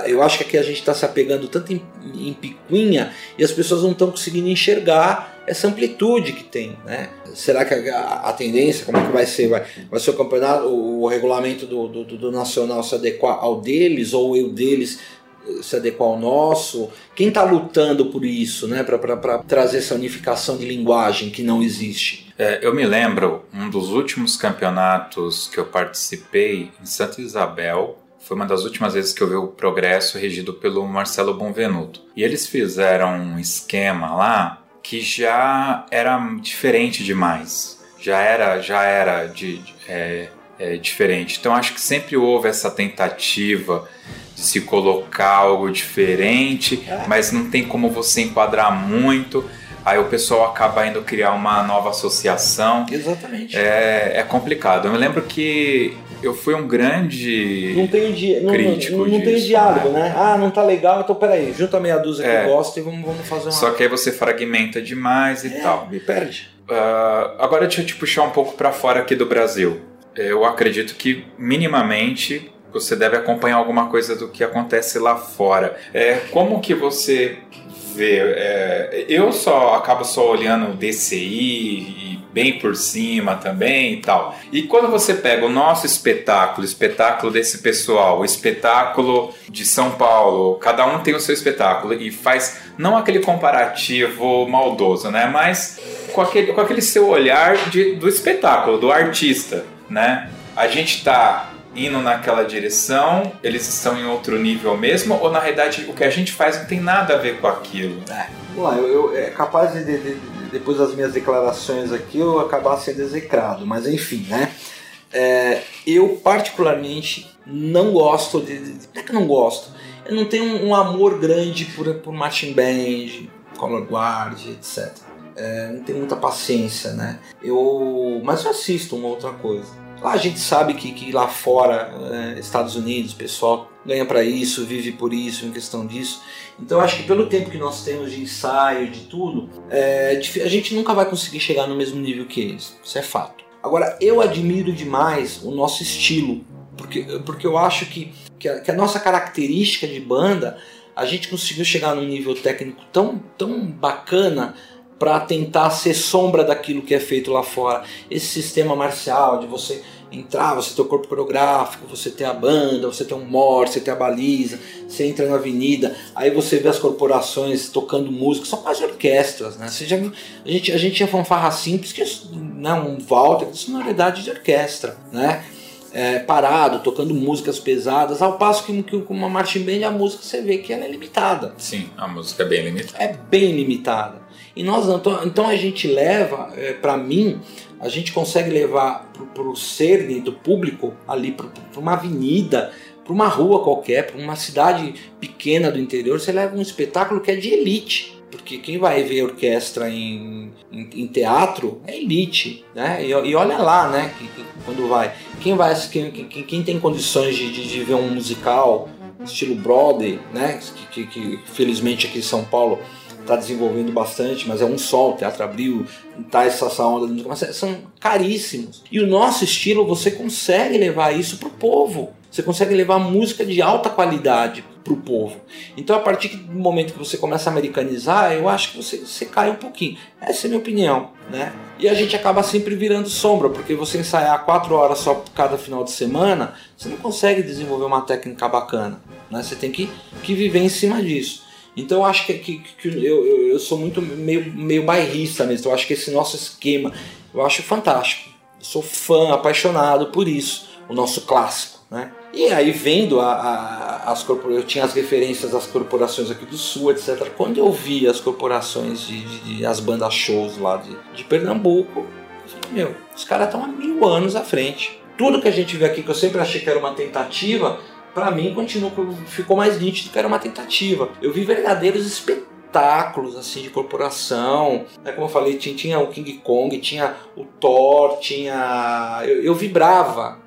Eu acho que aqui a gente está se apegando tanto em, em picuinha e as pessoas não estão conseguindo enxergar essa amplitude que tem, né? Será que a, a tendência, como é que vai ser? Vai, vai ser o campeonato, o, o regulamento do, do, do nacional se adequar ao deles ou eu deles se adequar ao nosso? Quem está lutando por isso, né? Para trazer essa unificação de linguagem que não existe? É, eu me lembro, um dos últimos campeonatos que eu participei em Santa Isabel, foi uma das últimas vezes que eu vi o progresso regido pelo Marcelo Bonvenuto. E eles fizeram um esquema lá que já era diferente demais. Já era, já era de, de- é, é, diferente. Então acho que sempre houve essa tentativa de se colocar algo diferente, É. mas não tem como você enquadrar muito. Aí o pessoal acaba indo criar uma nova associação. Exatamente. É, é complicado. Eu me lembro que eu fui um grande. Não tem, di não, crítico não, não tem disso, diálogo, né? né? Ah, não tá legal, então peraí, junta meia dúzia É. que gosta e vamos, vamos fazer uma. Só que aí você fragmenta demais e É, tal. Me perde. Ah, agora deixa eu te puxar um pouco para fora aqui do Brasil. Eu acredito que minimamente você deve acompanhar alguma coisa do que acontece lá fora. É, como que você vê? É, eu só acabo só olhando o DCI e bem por cima também e tal. E quando você pega o nosso espetáculo, o espetáculo desse pessoal, o espetáculo de São Paulo, cada um tem o seu espetáculo e faz não aquele comparativo maldoso, né? Mas com aquele, com aquele seu olhar de, do espetáculo, do artista, né? A gente tá indo naquela direção, eles estão em outro nível mesmo, ou na realidade o que a gente faz não tem nada a ver com aquilo? Vamos lá, eu, eu- é capaz de, de- de- depois das minhas declarações aqui eu acabar sendo execrado, mas enfim, né? É, eu particularmente não gosto de. Não é que não gosto. Eu não tenho um, um amor grande por, por marching band, color guard, etc. É, não tenho muita paciência, né? Eu, mas eu assisto uma outra coisa. Lá a gente sabe que, que lá fora, é, Estados Unidos, pessoal ganha para isso, vive por isso, em questão disso. Então acho que pelo tempo que nós temos de ensaio, de tudo, é, dif- a gente nunca vai conseguir chegar no mesmo nível que eles. Isso é fato. Agora, eu admiro demais o nosso estilo, porque, porque eu acho que, que, a, que a nossa característica de banda, a gente conseguiu chegar num nível técnico tão, tão bacana para tentar ser sombra daquilo que é feito lá fora. Esse sistema marcial de você entrar, você ter o corpo coreográfico, você ter a banda, você ter um morse, você ter a baliza, você entra na avenida, aí você vê as corporações tocando música, são quase orquestras, né? Você já viu, a gente, a gente tinha fanfarra simples, que é né, um Walter, isso na realidade de orquestra, né? é, parado, tocando músicas pesadas, ao passo que, que com uma marching band a música você vê que ela é limitada. Sim, a música é bem limitada. É bem limitada. E nós então, então a gente leva, é, para mim, a gente consegue levar para o cerne do público ali para uma avenida, para uma rua qualquer, para uma cidade pequena do interior, você leva um espetáculo que é de elite. Porque quem vai ver orquestra em, em, em teatro é elite, né? E, e, olha lá, né? Que, que, quando vai. Quem vai quem, quem, quem tem condições de, de, de, ver um musical estilo Broadway, né? Que, que, felizmente aqui em São Paulo está desenvolvendo bastante, mas é um sol, o Teatro Abril, tá essa, onda são caríssimos. E o nosso estilo, você consegue levar isso pro povo. Você consegue levar música de alta qualidade para o povo. Então, a partir do momento que você começa a americanizar, eu acho que você, você cai um pouquinho. Essa é a minha opinião. Né? E a gente acaba sempre virando sombra, porque você ensaiar quatro horas só cada final de semana, você não consegue desenvolver uma técnica bacana. Né? Você tem que, que viver em cima disso. Então acho que, que, que eu, eu, sou muito meio, meio bairrista mesmo. Eu acho que esse nosso esquema eu acho fantástico. Eu sou fã, apaixonado por isso, o nosso clássico. Né? E aí vendo a, a, as corporações, eu tinha as referências das corporações aqui do sul, etc. Quando eu vi as corporações de, de, de as bandas shows lá de, de Pernambuco, eu falei, meu, os caras estão há mil anos à frente. Tudo que a gente vê aqui, que eu sempre achei que era uma tentativa, para mim continua, ficou mais nítido que era uma tentativa. Eu vi verdadeiros espetáculos assim de corporação. Né? Como eu falei, tinha, tinha o King Kong, tinha o Thor, tinha. Eu, eu vibrava.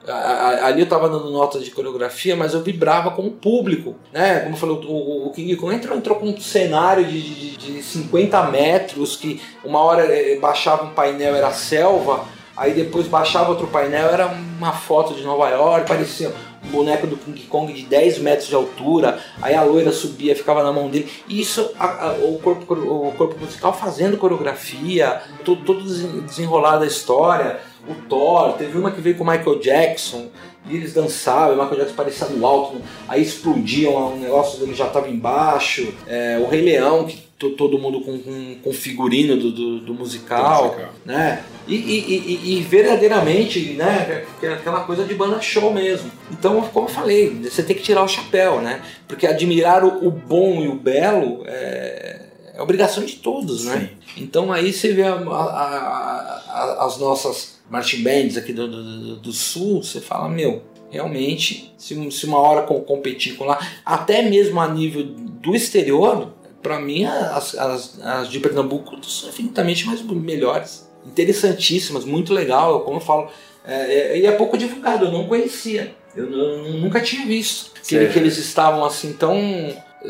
Ali eu estava dando notas de coreografia, mas eu vibrava com o público. Né? Como eu falei, o, o King Kong entrou, entrou com um cenário de, de, de 50 metros, que uma hora eh, baixava um painel, era selva. Aí depois baixava outro painel, era uma foto de Nova York, parecia boneco do King Kong de 10 metros de altura, aí a loira subia, ficava na mão dele. E isso, a, a, o, corpo, o corpo musical fazendo coreografia, todo, todo desenrolado a história. O Thor, teve uma que veio com o Michael Jackson, e eles dançavam, o Michael Jackson parecia no alto, aí explodiam, um negócio dele já estava embaixo. É, o Rei Leão, que todo mundo com, com, com figurino do, do, do musical, musical, né? E, e, e, e, verdadeiramente, né? É aquela coisa de banda show mesmo. Então, como eu falei, você tem que tirar o chapéu, né? Porque admirar o, o bom e o belo é, é obrigação de todos, né? Então aí você vê a, a, a, as nossas marching bands aqui do, do, do sul, você fala, meu, realmente, se, se uma hora competir com lá, até mesmo a nível do exterior, para mim as, as, as, de Pernambuco são infinitamente mais melhores, interessantíssimas, muito legal, como eu falo, é, é, e é pouco divulgado, eu não conhecia, eu, eu nunca tinha visto que, que, eles estavam assim tão,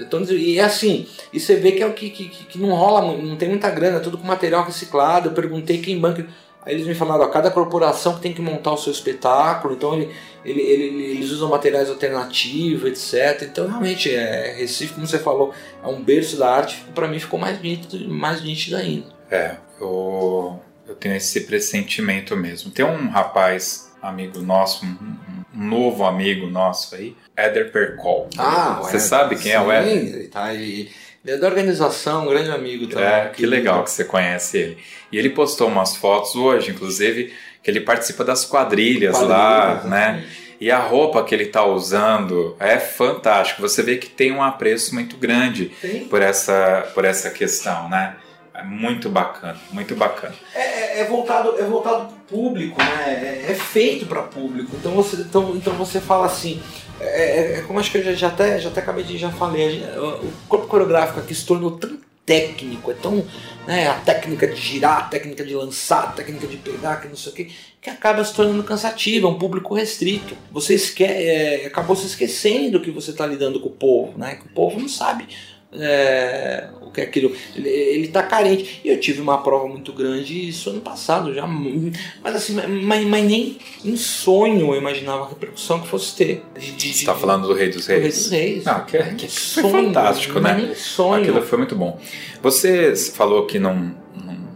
tão e é assim, e você vê que é o que, que, que não rola, não tem muita grana, é tudo com material reciclado. Eu perguntei quem banca, aí eles me falaram, ó, cada corporação que tem que montar o seu espetáculo, então ele ele, ele, eles usam materiais alternativos, etc. Então, realmente, é, Recife, como você falou, é um berço da arte, para mim ficou mais nítido, mais nítido ainda. É, eu, eu tenho esse pressentimento mesmo. Tem um rapaz, amigo nosso, um, um novo amigo nosso aí, Éder Percol. Ah, Você sabe quem é o Éder? Ele tá aí. Ele é da organização, um grande amigo também. É, que legal que você conhece ele. E ele postou umas fotos hoje, inclusive, que ele participa das quadrilhas, quadrilhas lá, né? E a roupa que ele está usando é fantástico. Você vê que tem um apreço muito grande por essa, por essa questão, né? É muito bacana, muito bacana. É, é, é voltado, é voltado para o público, né? É, é feito para público. Então você, então, então você fala assim. É, é, é como acho que eu já, já, até, já até acabei de já falei. O corpo coreográfico aqui se tornou tão técnico, é tão. Né, a técnica de girar, a técnica de lançar, a técnica de pegar, que não sei o que, que acaba se tornando cansativa, é um público restrito. Você esque é, acabou se esquecendo que você está lidando com o povo, né? Que o povo não sabe é, o que é aquilo. Ele, ele tá carente. E eu tive uma prova muito grande isso ano passado já. Mas assim, mas, mas nem em sonho eu imaginava a repercussão que fosse ter. De, de, Você está falando do Rei dos Reis? Do Rei dos Reis. Ah, que, que, que sonho, foi fantástico, né? Nem sonho. Aquilo foi muito bom. Você falou que não,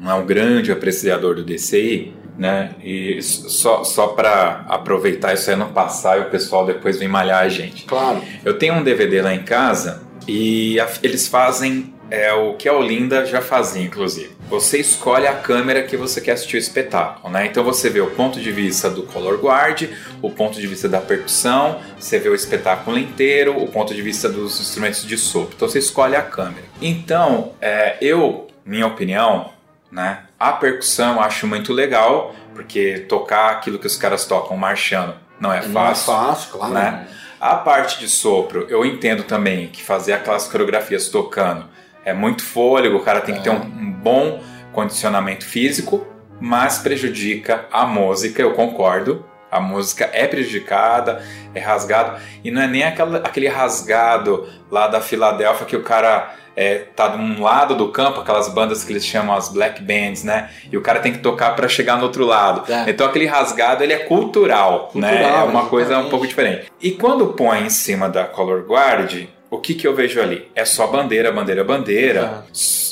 não é um grande apreciador do DCI. Né? E só, só para aproveitar isso aí não passar e o pessoal depois vem malhar a gente. Claro. Eu tenho um DVD lá em casa e a, eles fazem é o que a Olinda já fazia, inclusive. Você escolhe a câmera que você quer assistir o espetáculo, né? Então você vê o ponto de vista do color guard, o ponto de vista da percussão, você vê o espetáculo inteiro, o ponto de vista dos instrumentos de sopro. Então você escolhe a câmera. Então, é, eu, minha opinião, né? A percussão eu acho muito legal, porque tocar aquilo que os caras tocam marchando não é fácil. Não é fácil, claro. Né? A parte de sopro, eu entendo também que fazer aquelas coreografias tocando é muito fôlego, o cara tem que ter um, um bom condicionamento físico, mas prejudica a música, eu concordo. A música é prejudicada, é rasgado, e não é nem aquela, aquele rasgado lá da Filadélfia que o cara é, tá de um lado do campo, aquelas bandas que eles chamam as black bands, né? E o cara tem que tocar para chegar no outro lado. É. Então aquele rasgado ele é cultural, cultural né? É uma exatamente. coisa um pouco diferente. E quando põe em cima da color guard, o que, que eu vejo ali? É só bandeira, bandeira, bandeira.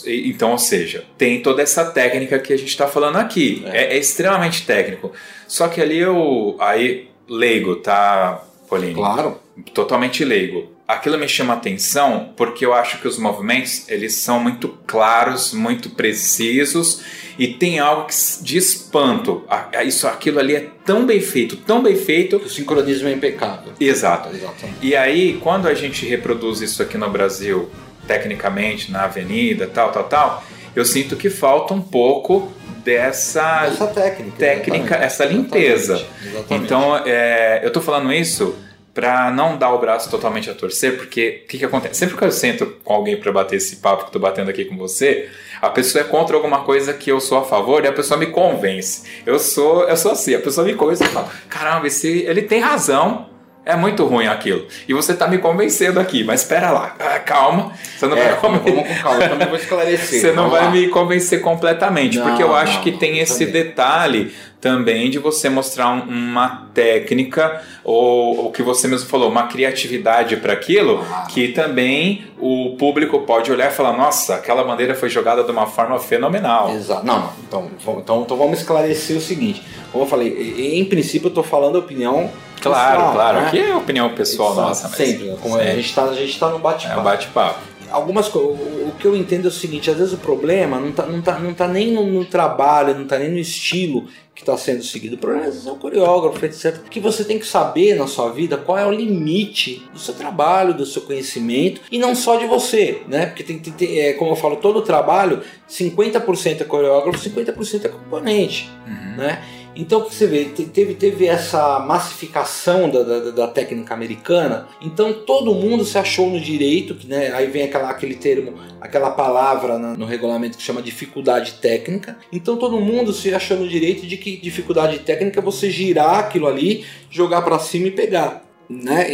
Então, ou seja, tem toda essa técnica que a gente está falando aqui. É. é. é. extremamente técnico. Só que ali eu. Aí, leigo, tá, Pauline? Claro. Totalmente leigo aquilo me chama atenção porque eu acho que os movimentos eles são muito claros, muito precisos e tem algo de espanto. Isso, aquilo ali é tão bem feito, tão bem feito. O sincronismo é impecável. Exato. Exatamente. E aí, quando a gente reproduz isso aqui no Brasil, tecnicamente, na avenida, tal, tal, tal, eu sinto que falta um pouco dessa essa técnica, técnica essa limpeza. Exatamente, exatamente. Então, é, eu estou falando isso para não dar o braço totalmente a torcer, porque o que, que acontece? Sempre que eu sento com alguém para bater esse papo que eu tô batendo aqui com você, a pessoa é contra alguma coisa que eu sou a favor e a pessoa me convence. Eu sou, eu sou assim, a pessoa me convence e fala: "Caramba, esse, ele tem razão". É muito ruim aquilo. E você está me convencendo aqui, mas espera lá, ah, calma. Você não é, vai vamos, vamos com calma, eu também vou [laughs] esclarecer. Você não vai lá. me convencer completamente, não, porque eu acho não, que tem esse detalhe também de você mostrar um, uma técnica ou o que você mesmo falou, uma criatividade para aquilo, que também o público pode olhar e falar: nossa, aquela bandeira foi jogada de uma forma fenomenal. Exato. Não, então, então, então vamos esclarecer o seguinte: como eu falei, em princípio eu estou falando a opinião Claro, pessoal, claro. Né? Aqui é opinião pessoal Exato, nossa. Mas sempre. Como a gente está tá no bate-papo. É um bate-papo. Algumas o que eu entendo é o seguinte, às vezes o problema não está não tá, não tá nem no, no trabalho, não está nem no estilo que está sendo seguido. O problema é o coreógrafo, etc. Porque você tem que saber na sua vida qual é o limite do seu trabalho, do seu conhecimento e não só de você, né? Porque tem, tem é, como eu falo, todo o trabalho, 50% é coreógrafo, 50% é componente, uhum. né? Então o que você vê? Teve, teve essa massificação da, da, da, técnica americana, então todo mundo se achou no direito, né? aí vem aquela, aquele termo, aquela palavra no regulamento que chama dificuldade técnica. Então todo mundo se achou no direito de que dificuldade técnica é você girar aquilo ali, jogar para cima e pegar né?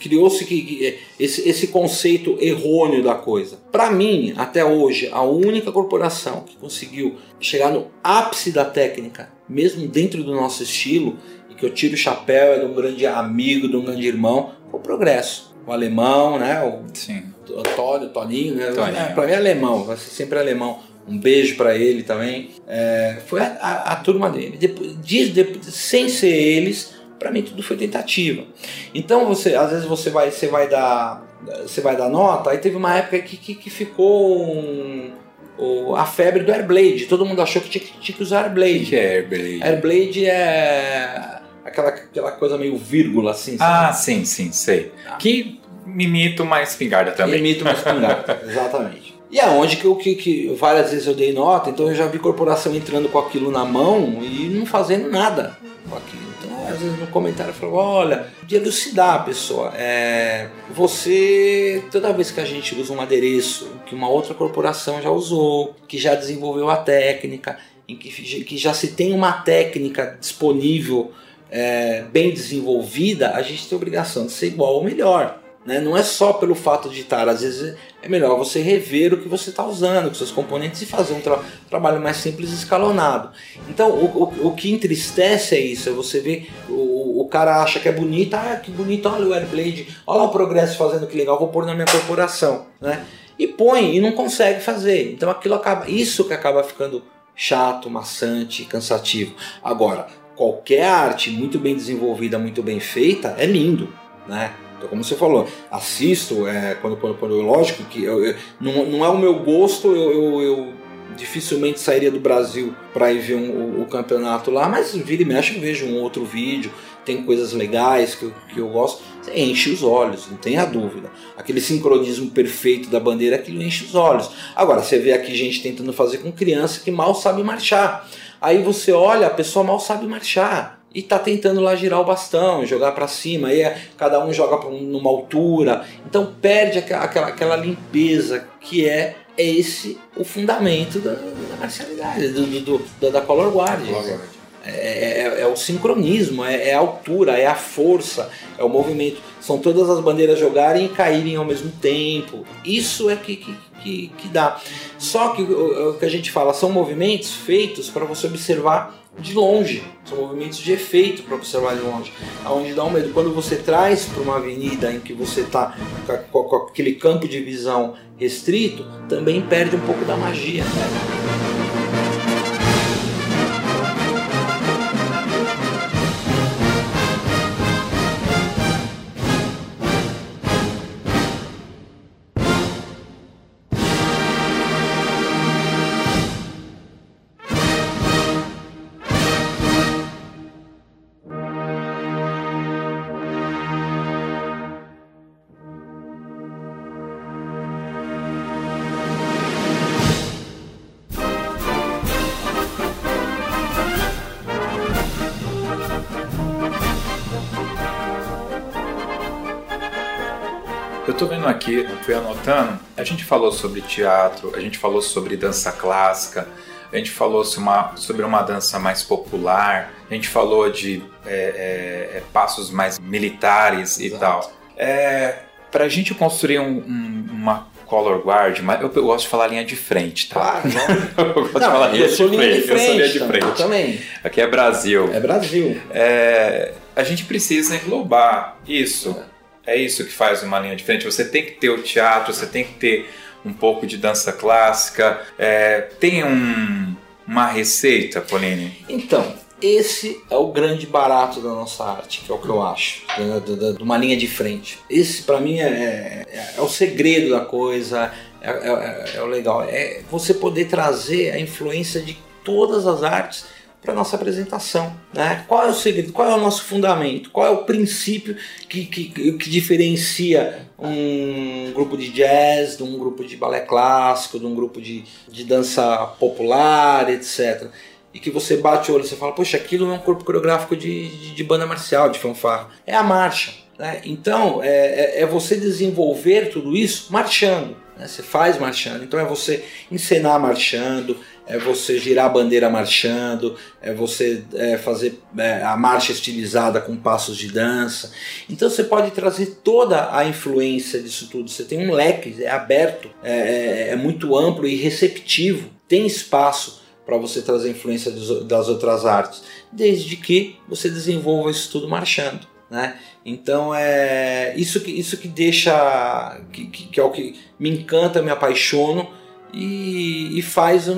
Criou-se que, esse, esse conceito errôneo da coisa. Para mim, até hoje, a única corporação que conseguiu chegar no ápice da técnica, mesmo dentro do nosso estilo, e que eu tiro o chapéu, é de um grande amigo, de um grande irmão, foi o Progresso. O alemão, né? O Sim. Antônio, Toninho, né? É, para mim é alemão, vai ser sempre alemão. Um beijo para ele também. É, foi a, a, a, turma dele. Depois, de, de, sem ser eles, para mim tudo foi tentativa. Então você, às vezes você vai, você vai dar, você vai dar nota. Aí teve uma época que, que, que ficou um, o, a febre do Airblade. Todo mundo achou que tinha, tinha que usar Airblade. O que é Airblade? Airblade é aquela, aquela coisa meio vírgula assim. Sabe? Ah, sim, sim, sei. Ah. Que imita uma espingarda também. Imita uma espingarda, [laughs] exatamente. E aonde que eu que, que várias vezes eu dei nota, então eu já vi corporação entrando com aquilo na mão e não fazendo nada com aquilo às vezes no comentário falou, olha, de elucidar a pessoa. É, você, toda vez que a gente usa um adereço que uma outra corporação já usou, que já desenvolveu a técnica, em que, que já se tem uma técnica disponível é, bem desenvolvida, a gente tem a obrigação de ser igual ou melhor. Né? Não é só pelo fato de estar, às vezes é melhor você rever o que você está usando, com seus componentes e fazer um tra trabalho mais simples e escalonado. Então, o, o, o, que entristece é isso, é você ver o, o cara acha que é bonito, ah, que bonito, olha o Airblade, olha o progresso fazendo que legal, vou pôr na minha corporação, né? E põe e não consegue fazer. Então aquilo acaba, isso que acaba ficando chato, maçante, cansativo. Agora, qualquer arte muito bem desenvolvida, muito bem feita, é lindo, né? Então, como você falou, assisto, é, quando, quando, quando lógico que eu, eu, não, não é o meu gosto, eu, eu, eu dificilmente sairia do Brasil para ir ver um, o, o, campeonato lá, mas vira e mexe eu vejo um outro vídeo, tem coisas legais que eu, que eu gosto, enche os olhos, não tenha dúvida. Aquele sincronismo perfeito da bandeira, aquilo enche os olhos. Agora, você vê aqui gente tentando fazer com criança que mal sabe marchar. Aí você olha, a pessoa mal sabe marchar e tá tentando lá girar o bastão, jogar para cima, aí é, cada um joga numa altura, então perde aquela, aquela limpeza que é esse o fundamento da, da marcialidade, do, do, da color guard. É, é, é, o sincronismo, é, é, a altura, é a força, é o movimento. São todas as bandeiras jogarem e caírem ao mesmo tempo. Isso é que, que, que, que dá. Só que o, o que a gente fala são movimentos feitos para você observar de longe. São movimentos de efeito para observar de longe. Aonde dá um medo. Quando você traz para uma avenida em que você está com, aquele campo de visão restrito, também perde um pouco da magia. Né? Fui anotando, a gente falou sobre teatro, a gente falou sobre dança clássica, a gente falou sobre uma, sobre uma dança mais popular, a gente falou de é, é, é passos mais militares e Exato. tal. É, para a gente construir um, um, uma color guard, mas eu, eu, gosto de falar linha de frente, tá? Claro, [laughs] eu gosto não, de falar linha, de frente. linha de frente. Eu sou linha de frente. Eu também. Aqui é Brasil. É Brasil. É, a gente precisa englobar isso. É é isso que faz uma linha diferente. Você tem que ter o teatro, você tem que ter um pouco de dança clássica. É, tem um, uma receita, Pauline? Então, esse é o grande barato da nossa arte, que é o que eu acho, de, uma linha de frente. Esse, para mim, é, é, é, o segredo da coisa, é, é, é o legal. É você poder trazer a influência de todas as artes para nossa apresentação. Né? Qual é o segredo? Qual é o nosso fundamento? Qual é o princípio que, que, que diferencia um grupo de jazz de um grupo de balé clássico, de um grupo de, de dança popular, etc. E que você bate o olho e você fala, poxa, aquilo é um corpo coreográfico de, de, de banda marcial, de fanfarra. É a marcha. Né? Então, é, é, é você desenvolver tudo isso marchando. Né? Você faz marchando. Então, é você encenar marchando, é você girar a bandeira marchando, é você é, fazer é, a marcha estilizada com passos de dança. Então você pode trazer toda a influência disso tudo. Você tem um leque, é aberto, é, é, é muito amplo e receptivo, tem espaço para você trazer influência das outras artes, desde que você desenvolva isso tudo marchando. Né? Então é isso que, isso que deixa, que, que, que é o que me encanta, me apaixono e, e faz a,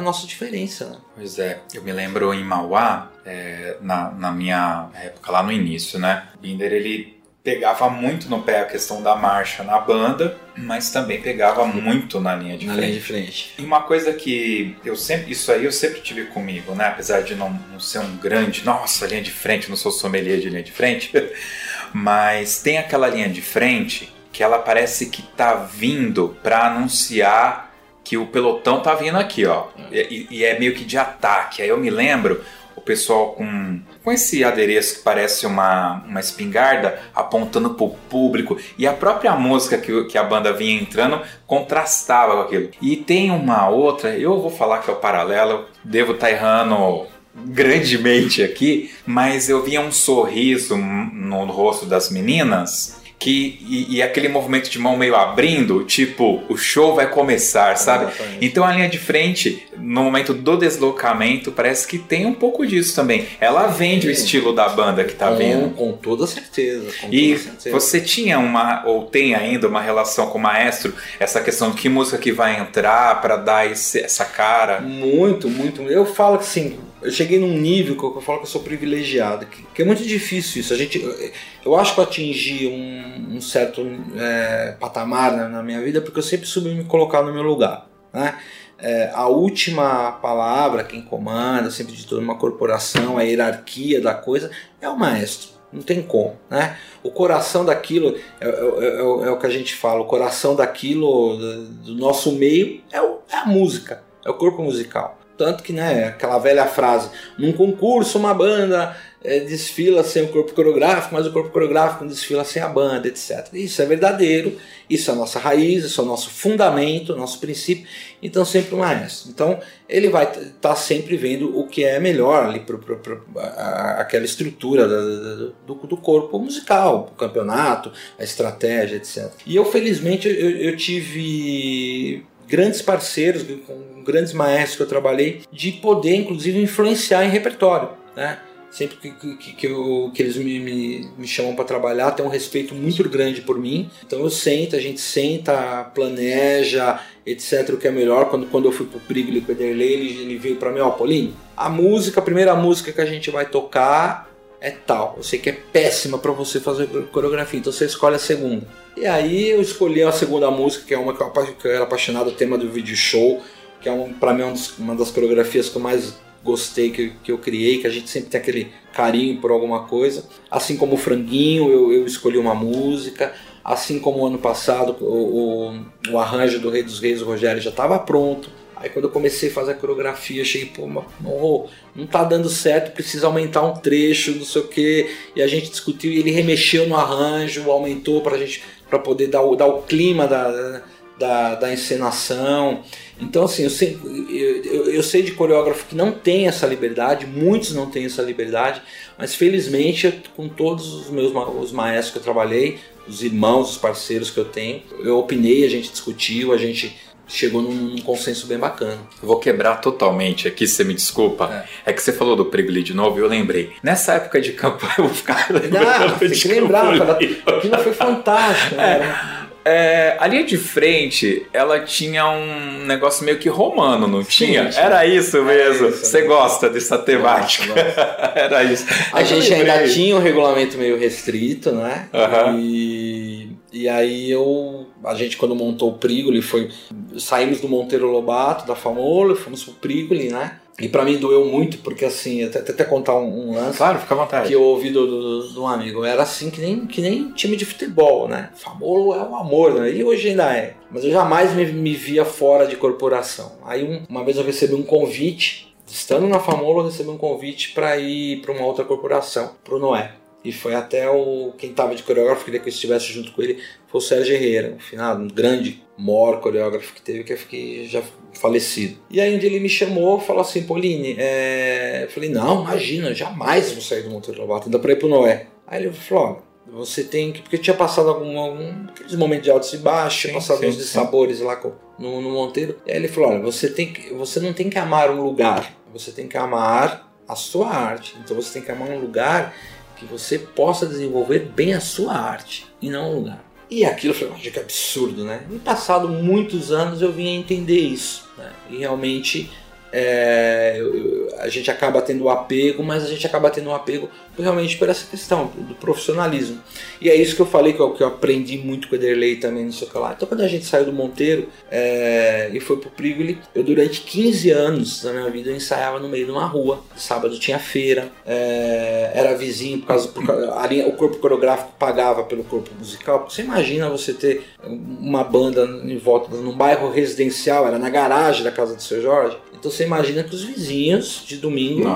nossa diferença. Né? Pois é, eu me lembro em Mauá, é, na, na minha época lá no início, né? Binder ele pegava muito no pé a questão da marcha na banda, mas também pegava muito na linha de na frente. Linha de frente. E uma coisa que eu sempre, isso aí eu sempre tive comigo, né? Apesar de não, não ser um grande, nossa, linha de frente, não sou sommelier de linha de frente, [laughs] mas tem aquela linha de frente que ela parece que tá vindo para anunciar que o pelotão tá vindo aqui, ó. E, e, é meio que de ataque. Aí eu me lembro o pessoal com, com esse adereço que parece uma, uma espingarda apontando pro público. E a própria música que, que a banda vinha entrando contrastava com aquilo. E tem uma outra, eu vou falar que é o paralelo, devo estar tá errando grandemente aqui, mas eu via um sorriso no rosto das meninas que e, e, aquele movimento de mão meio abrindo, tipo, o show vai começar, sabe? Exatamente. Então a linha de frente, no momento do deslocamento, parece que tem um pouco disso também. Ela vende Sim. o estilo da banda que tá com, vindo. Com toda certeza. Com e toda certeza. você tinha uma, ou tem ainda, uma relação com o maestro, essa questão de que música que vai entrar para dar esse, essa cara? Muito, muito. Eu falo que sim eu cheguei num nível que eu, falo que eu sou privilegiado, que, que, é muito difícil isso. A gente, eu, eu acho que eu atingi um, um certo é, patamar na, na, minha vida porque eu sempre soube me colocar no meu lugar. Né? É, a última palavra, quem comanda, sempre de toda uma corporação, a hierarquia da coisa, é o maestro. Não tem como, né? O coração daquilo é, é, é, é o que a gente fala, o coração daquilo, do nosso meio, é, o, é a música, é o corpo musical. Tanto que, né, aquela velha frase, num concurso uma banda é, desfila sem o corpo coreográfico, mas o corpo coreográfico desfila sem a banda, etc. Isso é verdadeiro, isso é a nossa raiz, isso é o nosso fundamento, nosso princípio, então sempre o maestro. Então ele vai estar tá sempre vendo o que é melhor ali para aquela estrutura do, do, do, corpo musical, o campeonato, a estratégia, etc. E eu felizmente eu, eu tive grandes parceiros, com grandes maestros que eu trabalhei, de poder inclusive influenciar em repertório. Né? Sempre que, que, que, eu, que eles me, me, me chamam para trabalhar, tem um respeito muito grande por mim. Então eu sento, a gente senta, planeja, etc. O que é melhor. Quando, quando eu fui pro Prigli com o Ederley, ele, ele veio para mim: Ó, Paulinho, a música, a primeira música que a gente vai tocar é tal. Eu sei que é péssima para você fazer coreografia, então você escolhe a segunda. E aí eu escolhi a segunda música, que é uma que eu, era apaixonado, o tema do vídeo show, que é um, para mim é uma das coreografias que eu mais gostei, que, que eu criei, que a gente sempre tem aquele carinho por alguma coisa. Assim como o Franguinho, eu, eu escolhi uma música. Assim como ano passado, o, o, o arranjo do Rei dos Reis, o Rogério, já estava pronto. Aí quando eu comecei a fazer a coreografia, achei, pô, não, não tá dando certo, precisa aumentar um trecho, não sei o que. E a gente discutiu e ele remexeu no arranjo, aumentou pra gente para poder dar o, dar o clima da, da, da encenação. Então, assim, eu sei, eu, eu, sei de coreógrafo que não tem essa liberdade, muitos não têm essa liberdade, mas felizmente, com todos os meus os maestros que eu trabalhei, os irmãos, os parceiros que eu tenho, eu opinei, a gente discutiu, a gente chegou num, consenso bem bacana. Eu vou quebrar totalmente aqui, você me desculpa. É. é que você falou do Prigli de novo e eu lembrei. Nessa época de campanha [laughs] eu vou ficar lembrando Não, tem que lembrar, aquilo foi fantástico. Né? É. É, a linha de frente, ela tinha um negócio meio que romano, não Sim, tinha? Era isso mesmo. isso, Você né? gosta dessa temática? [laughs] Era isso. A gente ainda tinha um regulamento meio restrito, né? Uhum. E, e aí eu, a gente quando montou o Prigoli foi, saímos do Monteiro Lobato, da Famolo, fomos pro Prigoli, né? E para mim doeu muito, porque assim, até, até contar um, um, lance. Claro, fica à vontade. Que eu ouvi do, do, do, um amigo. Era assim que nem, que nem time de futebol, né? Famolo é o amor, né? E hoje ainda é. Mas eu jamais me, me via fora de corporação. Aí um, uma vez eu recebi um convite, estando na Famolo, eu recebi um convite para ir para uma outra corporação, pro Noé. E foi até o quem estava de coreógrafo, queria que eu estivesse junto com ele, foi o Sérgio Herrera, um final, um grande, maior coreógrafo que teve, que, que já falecido. E aí um dia ele me chamou e falou assim, Pauline, é... eu falei, não, imagina, jamais vou sair do Monteiro Lobato, ainda para ir pro Noé. Aí ele falou, olha, você tem que. Porque tinha passado algum, algum aqueles momentos de altos e baixos, tinha passado sim, uns dissabores lá com, no, no Monteiro. E aí ele falou: olha, você, tem que, você não tem que amar um lugar, você tem que amar a sua arte. Então você tem que amar um lugar que você possa desenvolver bem a sua arte e não um lugar. E aquilo foi que absurdo, né? E passado muitos anos eu vim a entender isso. Né? E realmente é, a gente acaba tendo o apego, mas a gente acaba tendo um apego realmente por essa questão do profissionalismo. E é isso que eu falei que eu, que eu aprendi muito com o Ederley também, não sei o que lá. Então quando a gente saiu do Monteiro é, e foi pro Prigoli, eu durante 15 anos da minha vida eu ensaiava no meio de uma rua. Sábado tinha feira, é, era vizinho, por causa, por causa linha, o corpo coreográfico pagava pelo corpo musical. Você imagina você ter uma banda em volta num bairro residencial, era na garagem da casa do seu Jorge. Então você imagina que os vizinhos de domingo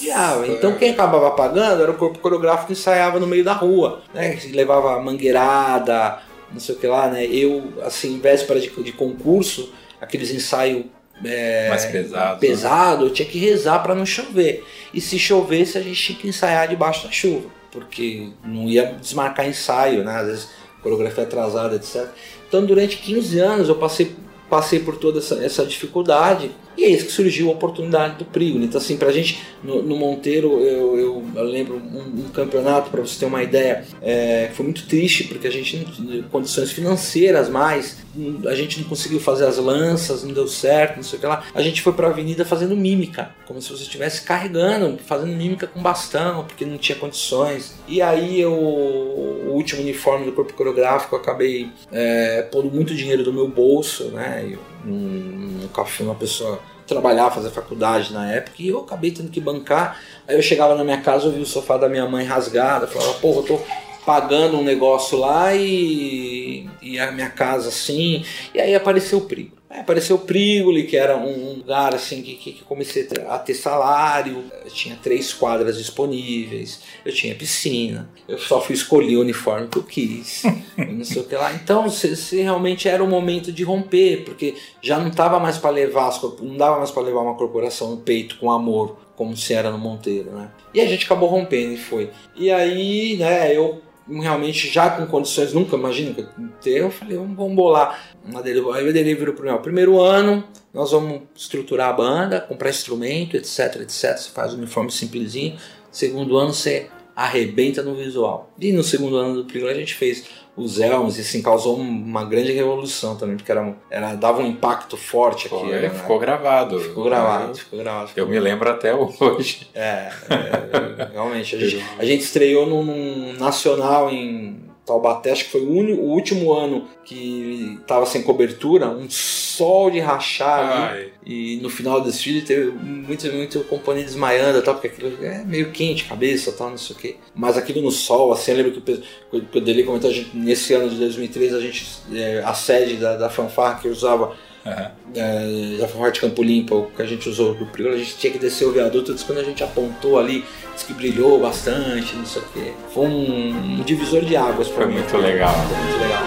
viavam. Então quem acabava pagando era o corpo coreográfico que ensaiava no meio da rua, né? Que levava mangueirada, não sei o que lá, né? Eu, assim, em véspera de, de concurso, aqueles ensaios é, mais pesado, pesado, eu tinha que rezar para não chover. E se chovesse, a gente tinha que ensaiar debaixo da chuva, porque não ia desmarcar ensaio, né? Às vezes coreografia atrasada, etc. Então, durante 15 anos eu passei passei por toda essa, essa dificuldade E é isso que surgiu a oportunidade do Prigoli. Então, assim, pra gente, no, no Monteiro, eu, eu, eu lembro um, um campeonato, para você ter uma ideia, é, foi muito triste, porque a gente não condições financeiras mais, a gente não conseguiu fazer as lanças, não deu certo, não sei o que lá. A gente foi pra avenida fazendo mímica, como se você estivesse carregando, fazendo mímica com bastão, porque não tinha condições. E aí eu, o último uniforme do corpo coreográfico, eu acabei é, pondo muito dinheiro do meu bolso, né? Eu, nunca fui uma pessoa trabalhar, fazer faculdade na época, e eu acabei tendo que bancar. Aí eu chegava na minha casa, eu vi o sofá da minha mãe rasgado, falava, porra, eu tô pagando um negócio lá e, e a minha casa assim. E aí apareceu o primo. Aí apareceu o Prigoli, que era um lugar assim que, que, que, comecei a ter salário. Eu tinha três quadras disponíveis, eu tinha piscina, eu só fui escolher o uniforme que eu quis, [laughs] não sei o que lá. Então, se, se realmente era o momento de romper, porque já não tava mais para levar, não dava mais para levar uma corporação no peito com amor, como se era no Monteiro, né? E a gente acabou rompendo e foi. E aí, né, eu realmente já com condições, nunca imagino ter, eu falei, vamos, bolar. Aí o virou para mim, primeiro ano, nós vamos estruturar a banda, comprar instrumento, etc, etc. Você faz um uniforme simplesinho. Segundo ano você arrebenta no visual. E no segundo ano do Prigla a gente fez os elmos e assim causou uma grande revolução também, porque era, era dava um impacto forte aqui. Foi, né? Ficou gravado. Ficou gravado, ficou gravado. Ficou eu me lembro até hoje. É, é realmente. A [laughs] gente, a gente estreou num, num nacional em Taubaté, acho que foi o, último ano que estava sem cobertura, um sol de rachar e no final do desfile teve muito, muito componente desmaiando, tal, porque aquilo é meio quente, cabeça, tal, não sei o quê. Mas aquilo no sol, assim, eu lembro que o, que o Deli comentou, a gente, nesse ano de 2003, a gente, é, a sede da, da fanfarra que usava Uhum. É, já foi de Campo Limpo, que a gente usou do Priolo, a gente tinha que descer o viaduto, quando a gente apontou ali, disse que brilhou bastante, não sei o quê. Foi um, um divisor de águas para mim. Muito legal. Foi muito legal.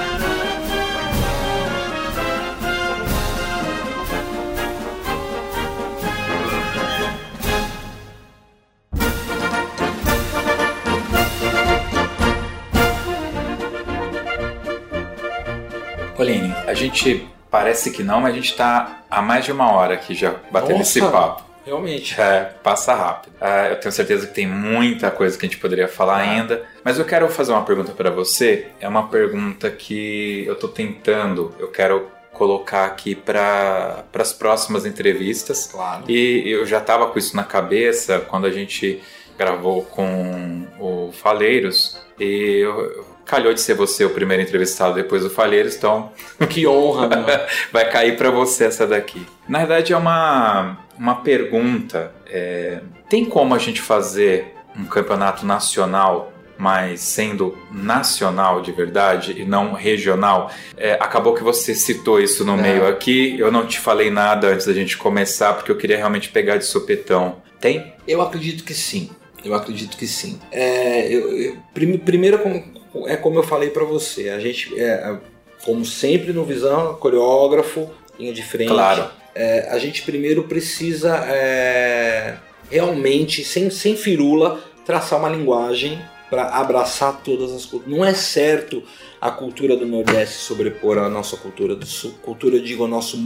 Pauline, a gente Parece que não, mas a gente está há mais de uma hora aqui já batendo Nossa, esse papo. Realmente. É, passa rápido. É, eu tenho certeza que tem muita coisa que a gente poderia falar ah. ainda. Mas eu quero fazer uma pergunta para você. É uma pergunta que eu estou tentando, eu quero colocar aqui para as próximas entrevistas. Claro. E eu já estava com isso na cabeça quando a gente gravou com o Faleiros. E eu, calhou de ser você o primeiro entrevistado depois do Falheiros, então. [laughs] Que honra, [laughs] Vai cair para você essa daqui. Na verdade, é uma, uma pergunta. É, tem como a gente fazer um campeonato nacional mas sendo nacional de verdade e não regional. É, acabou que você citou isso no é. meio aqui. Eu não te falei nada antes da gente começar porque eu queria realmente pegar de sopetão. Tem? Eu acredito que sim. Eu acredito que sim. É, eu, eu, primeiro, como, é como eu falei para você, a gente, é, é, como sempre no Visão, coreógrafo, linha de frente. Claro. É, a gente primeiro precisa é, realmente, sem, sem firula, traçar uma linguagem para abraçar todas as culturas. Não é certo a cultura do Nordeste sobrepor a nossa cultura do Sul. Cultura, digo, o nosso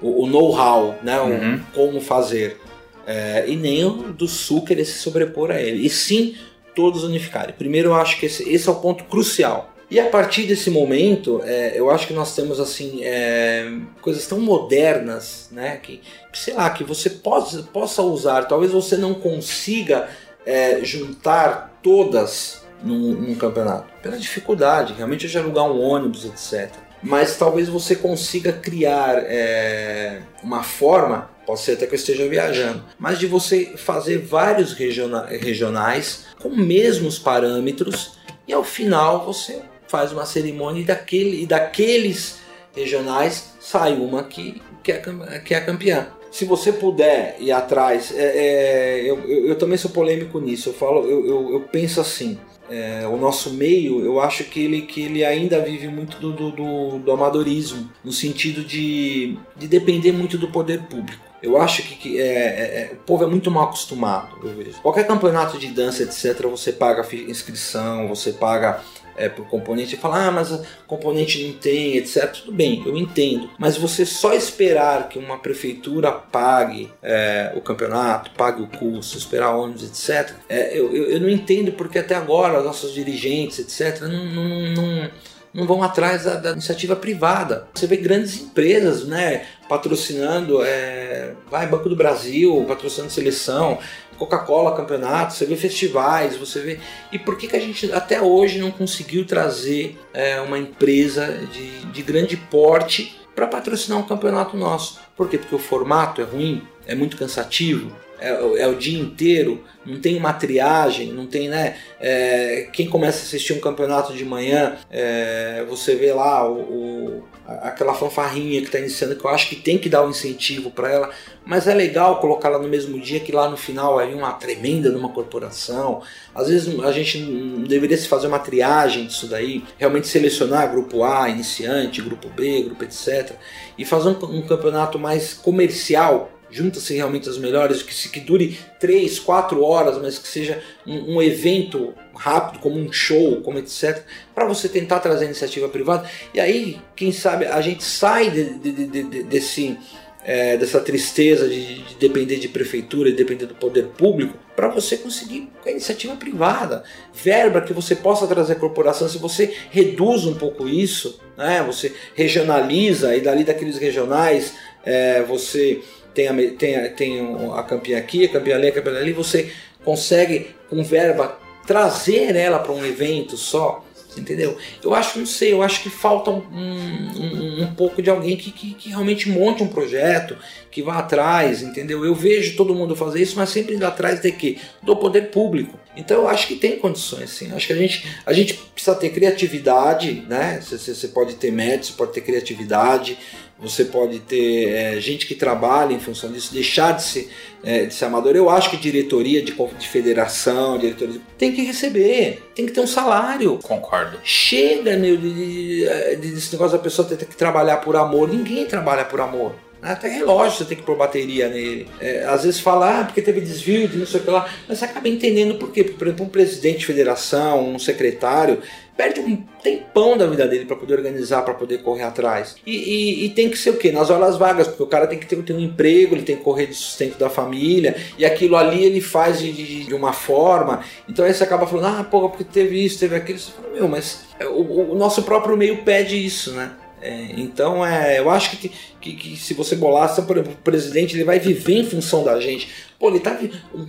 o, o know-how, né? Uhum. O, como fazer. É, e nem o do Sul querer se sobrepor a ele. E sim todos unificarem. Primeiro, eu acho que esse, esse é o ponto crucial. E a partir desse momento, é, eu acho que nós temos assim é, coisas tão modernas, né, que, sei lá, que você possa, possa usar. Talvez você não consiga é, juntar todas num, num, campeonato pela dificuldade, realmente de alugar um ônibus, etc. Mas talvez você consiga criar é, uma forma pode ser até que eu esteja viajando, mas de você fazer vários regiona regionais com mesmos parâmetros e ao final você faz uma cerimônia e, daquele, e daqueles regionais sai uma que, que, é, que é campeã. Se você puder ir atrás, é, é, eu, eu, eu, também sou polêmico nisso. Eu falo, eu, eu, eu penso assim: é, o nosso meio, eu acho que ele, que ele ainda vive muito do, do, do amadorismo, no sentido de, de depender muito do poder público. Eu acho que, que é, é, é, o povo é muito mal acostumado. Qualquer campeonato de dança, etc., você paga inscrição, você paga é, por componente e falar, ah, mas componente não tem, etc. Tudo bem, eu entendo. Mas você só esperar que uma prefeitura pague é, o campeonato, pague o custo, esperar ônibus, etc. É, eu, eu, eu, não entendo porque até agora nossos dirigentes, etc., não, não, não não vão atrás da, da, iniciativa privada. Você vê grandes empresas, né, patrocinando, é, vai Banco do Brasil, patrocinando seleção, Coca-Cola campeonato, você vê festivais, você vê. E por que, que a gente até hoje não conseguiu trazer é, uma empresa de, de grande porte para patrocinar um campeonato nosso? Por quê? Porque o formato é ruim, é muito cansativo, é, é, o dia inteiro, não tem uma triagem, não tem, né? É, quem começa a assistir um campeonato de manhã, é, você vê lá o, o, aquela fanfarrinha que está iniciando, que eu acho que tem que dar um incentivo para ela, mas é legal colocá-la no mesmo dia que lá no final é uma tremenda numa corporação. Às vezes a gente deveria se fazer uma triagem disso daí, realmente selecionar grupo A, iniciante, grupo B, grupo etc. E fazer um, um campeonato mais comercial junta-se realmente as melhores, que, se, que dure 3, 4 horas, mas que seja um, um evento rápido, como um show, como etc., para você tentar trazer iniciativa privada. E aí, quem sabe, a gente sai de, de, de, desse, é, dessa tristeza de, de, depender de prefeitura, de depender do poder público, para você conseguir a iniciativa privada. Verba que você possa trazer a corporação, se você reduz um pouco isso, né, você regionaliza e dali daqueles regionais é, você tem a, tem a, tem a campeã aqui, a campeã ali, a campeã ali, você consegue com verba trazer ela para um evento só, entendeu? Eu acho, não sei, eu acho que falta um, um, um pouco de alguém que, que, que, realmente monte um projeto, que vá atrás, entendeu? Eu vejo todo mundo fazer isso, mas sempre indo atrás de quê? Do poder público. Então eu acho que tem condições, sim. Acho que a gente, a gente precisa ter criatividade, né? Você, pode ter métodos, você pode ter criatividade, você pode ter é, gente que trabalha em função disso, deixar de ser, é, de ser amador. Eu acho que diretoria de, de federação, diretoria tem que receber, tem que ter um salário. Concordo. Chega meu, de, de, de, desse negócio da pessoa ter que trabalhar por amor. Ninguém trabalha por amor. Até relógio você tem que pôr bateria nele. É, às vezes fala, ah, porque teve desvio de não sei o que lá. Mas você acaba entendendo por quê. Por exemplo, um presidente de federação, um secretário, perde um tempão da vida dele para poder organizar, para poder correr atrás. E, e, e, tem que ser o quê? Nas horas vagas, porque o cara tem que ter, um emprego, ele tem que correr de sustento da família, e aquilo ali ele faz de, de, de uma forma. Então aí você acaba falando, ah, pô, porque teve isso, teve aquilo. Você fala, meu, mas o, o nosso próprio meio pede isso, né? É, então, é, eu acho que, que, que, se você bolasse, por exemplo, o presidente ele vai viver em função da gente. Pô, ele tá.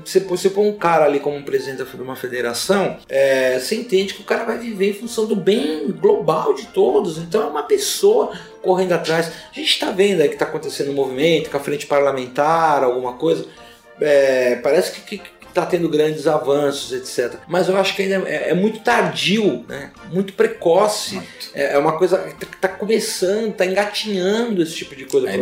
Você, você põe um cara ali como presidente de uma federação, é, você entende que o cara vai viver em função do bem global de todos. Então é uma pessoa correndo atrás. A gente está vendo aí que está acontecendo um movimento com a frente parlamentar, alguma coisa. É, parece que, que, está tendo grandes avanços, etc. Mas eu acho que ainda é, é muito tardio, né? muito precoce. Muito. É, é, uma coisa que está começando, está engatinhando esse tipo de coisa para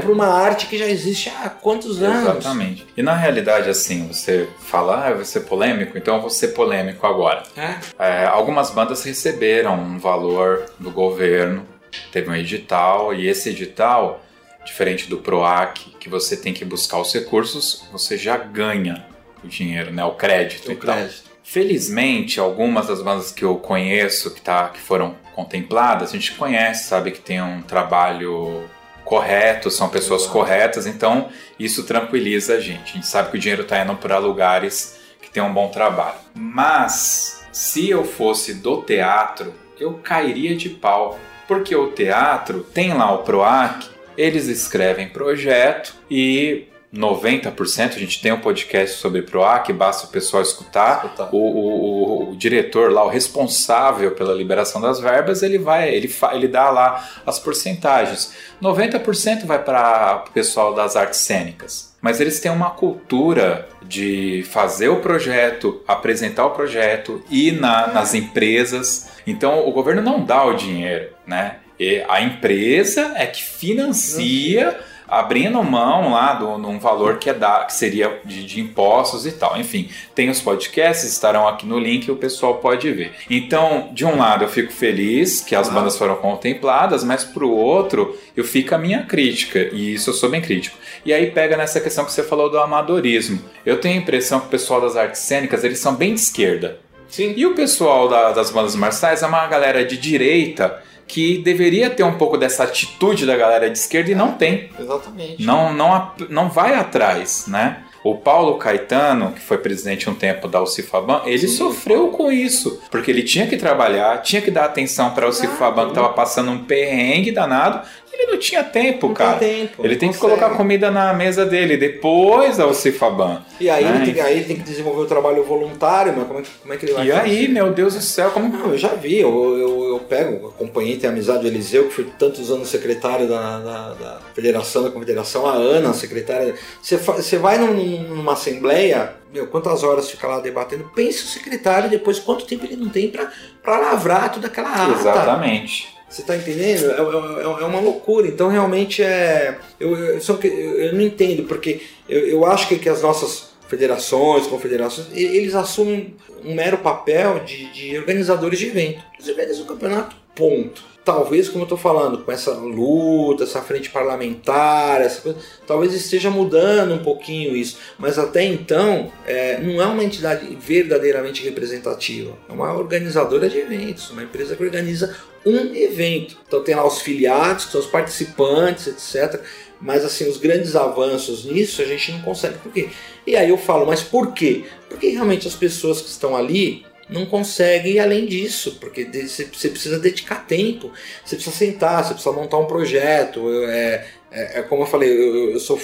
Para uma arte que já existe há quantos anos? Exatamente. E na realidade, assim, você fala, ah, vai ser polêmico, então eu vou ser polêmico agora. É? É, algumas bandas receberam um valor do governo, teve um edital, e esse edital Diferente do PROAC, que você tem que buscar os recursos, você já ganha o dinheiro, né? o crédito o e crédito. tal. Felizmente, algumas das bandas que eu conheço, que, tá, que foram contempladas, a gente conhece, sabe que tem um trabalho correto, são pessoas corretas, então isso tranquiliza a gente. A gente sabe que o dinheiro está indo para lugares que tem um bom trabalho. Mas se eu fosse do teatro, eu cairia de pau, porque o teatro tem lá o PROAC eles escrevem projeto e 90%, a gente tem um podcast sobre PROAC, basta o pessoal escutar. escutar. O, o, o, diretor lá, o responsável pela liberação das verbas, ele vai, ele, ele dá lá as porcentagens. 90% vai para o pessoal das artes cênicas. Mas eles têm uma cultura de fazer o projeto, apresentar o projeto, ir na, nas empresas. Então o governo não dá o dinheiro, né? E a empresa é que financia abrindo mão lá de um valor que, é da, que seria de, de, impostos e tal. Enfim, tem os podcasts, estarão aqui no link e o pessoal pode ver. Então, de um lado, eu fico feliz que as bandas foram contempladas, mas pro outro, eu fico a minha crítica, e isso eu sou bem crítico. E aí pega nessa questão que você falou do amadorismo. Eu tenho a impressão que o pessoal das artes cênicas, eles são bem de esquerda. Sim. E o pessoal da- das bandas marciais é uma galera de direita que deveria ter um pouco dessa atitude da galera de esquerda e não tem. Exatamente. Não, não, não vai atrás, né? O Paulo Caetano, que foi presidente um tempo da Ucifaban, ele Sim. sofreu com isso, porque ele tinha que trabalhar, tinha que dar atenção para o Ucifaban que estava passando um perrengue danado, ele não tinha tempo, Não cara. tem tempo. Ele tem que consegue. colocar comida na mesa dele depois da Ucifaban. E aí, né? ele tem, aí ele tem que desenvolver o trabalho voluntário, mas como é que, como é que ele vai E fazer? aí, meu Deus do céu, como Não, eu já vi, eu, eu, eu pego, acompanhei, tenho amizade do Eliseu, que foi tantos anos secretário da, da, da Federação, da Confederação, a Ana, secretária. Você, você vai num- numa assembleia, meu, quantas horas fica lá debatendo? Pensa o secretário depois quanto tempo ele não tem pra, pra lavrar toda aquela ata. Exatamente. Você tá entendendo? É, é- é uma loucura. Então realmente é. Eu, eu, só que eu, não entendo, porque eu, eu acho que, que as nossas federações, confederações, eles assumem um mero papel de, de organizadores de evento. Eles organizam o campeonato, ponto. Talvez, como eu tô falando, com essa luta, essa frente parlamentar, essa coisa, talvez esteja mudando um pouquinho isso. Mas até então, é, não é uma entidade verdadeiramente representativa. É uma organizadora de eventos, uma empresa que organiza um evento. Então tem lá os filiados, que são os participantes, etc. Mas assim, os grandes avanços nisso a gente não consegue. Por quê? E aí eu falo, mas por quê? Porque realmente as pessoas que estão ali não conseguem ir além disso, porque você precisa dedicar tempo, você precisa sentar, você precisa montar um projeto. É, é, é como eu falei, eu, eu- sou,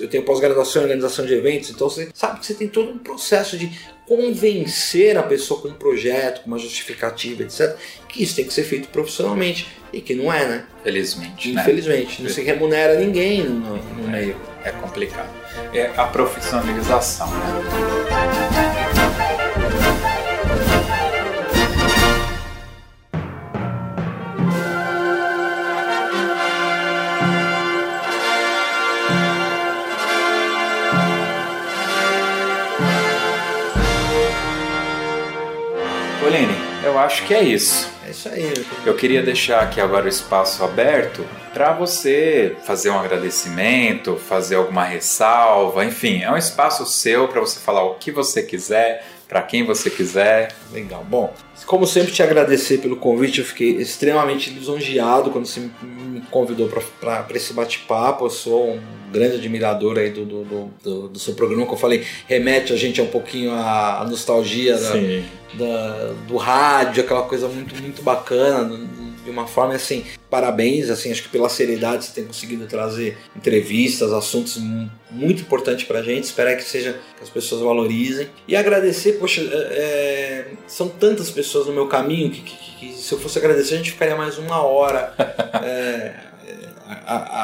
eu, tenho pós-graduação em organização de eventos, então você sabe que você tem todo um processo de convencer a pessoa com um projeto, com uma justificativa, etc., que isso tem que ser feito profissionalmente. E que não é, né? Felizmente, né? Infelizmente. Não se remunera ninguém no, no meio. É complicado. É a profissionalização, né? Eu acho que é isso. É isso aí. Eu queria deixar aqui agora o espaço aberto para você fazer um agradecimento, fazer alguma ressalva, enfim, é um espaço seu para você falar o que você quiser, para quem você quiser. Legal. Bom, como sempre, te agradecer pelo convite. Eu fiquei extremamente lisonjeado quando você me convidou para esse bate-papo. Eu sou um grande admirador aí do, do, do, do- seu programa. Como eu falei, remete a gente um pouquinho à à nostalgia da, da- do rádio, aquela coisa muito, muito bacana, de uma forma assim, parabéns, assim, acho que pela seriedade você tem conseguido trazer entrevistas, assuntos mu- muito importantes pra gente, espero que seja que as pessoas valorizem e agradecer, poxa, é, é, são tantas pessoas no meu caminho que, que- que- se eu fosse agradecer a gente ficaria mais uma hora [laughs] é,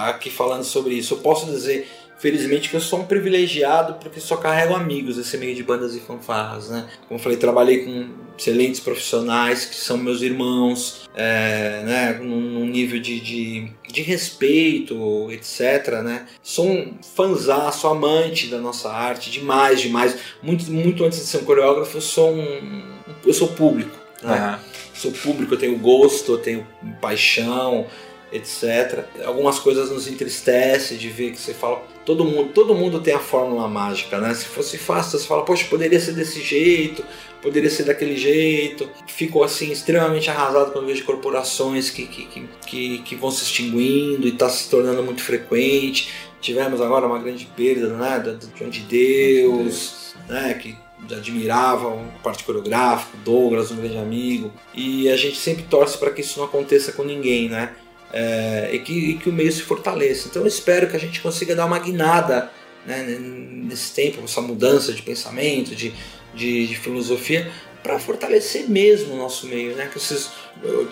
aqui falando sobre isso. Eu posso dizer Felizmente que eu sou um privilegiado porque só carrego amigos esse meio de bandas e fanfarras, né? Como eu falei, trabalhei com excelentes profissionais que são meus irmãos, é, né? Num, nível de, de, de respeito, etc, né? Sou um fanzaço, amante da nossa arte, demais, demais. Muito, muito antes de ser um coreógrafo, eu sou um... eu sou público, né? Aham. sou público, eu tenho gosto, eu tenho paixão, etc. Algumas coisas nos entristece de ver que você fala, todo mundo, todo mundo tem a fórmula mágica, né? Se fosse fácil, você fala, poxa, poderia ser desse jeito, poderia ser daquele jeito. Fico assim extremamente arrasado quando vejo corporações que, que, que, que, vão se extinguindo e está se tornando muito frequente. Tivemos agora uma grande perda, né? Do João de Deus, né? Que admirava o parte coreográfico, Douglas, um grande amigo, e a gente sempre torce para que isso não aconteça com ninguém, né? É, e, que, e que o meio se fortaleça. Então eu espero que a gente consiga dar uma guinada né, nesse tempo, essa mudança de pensamento, de, de, de filosofia, para fortalecer mesmo o nosso meio, né? Que vocês,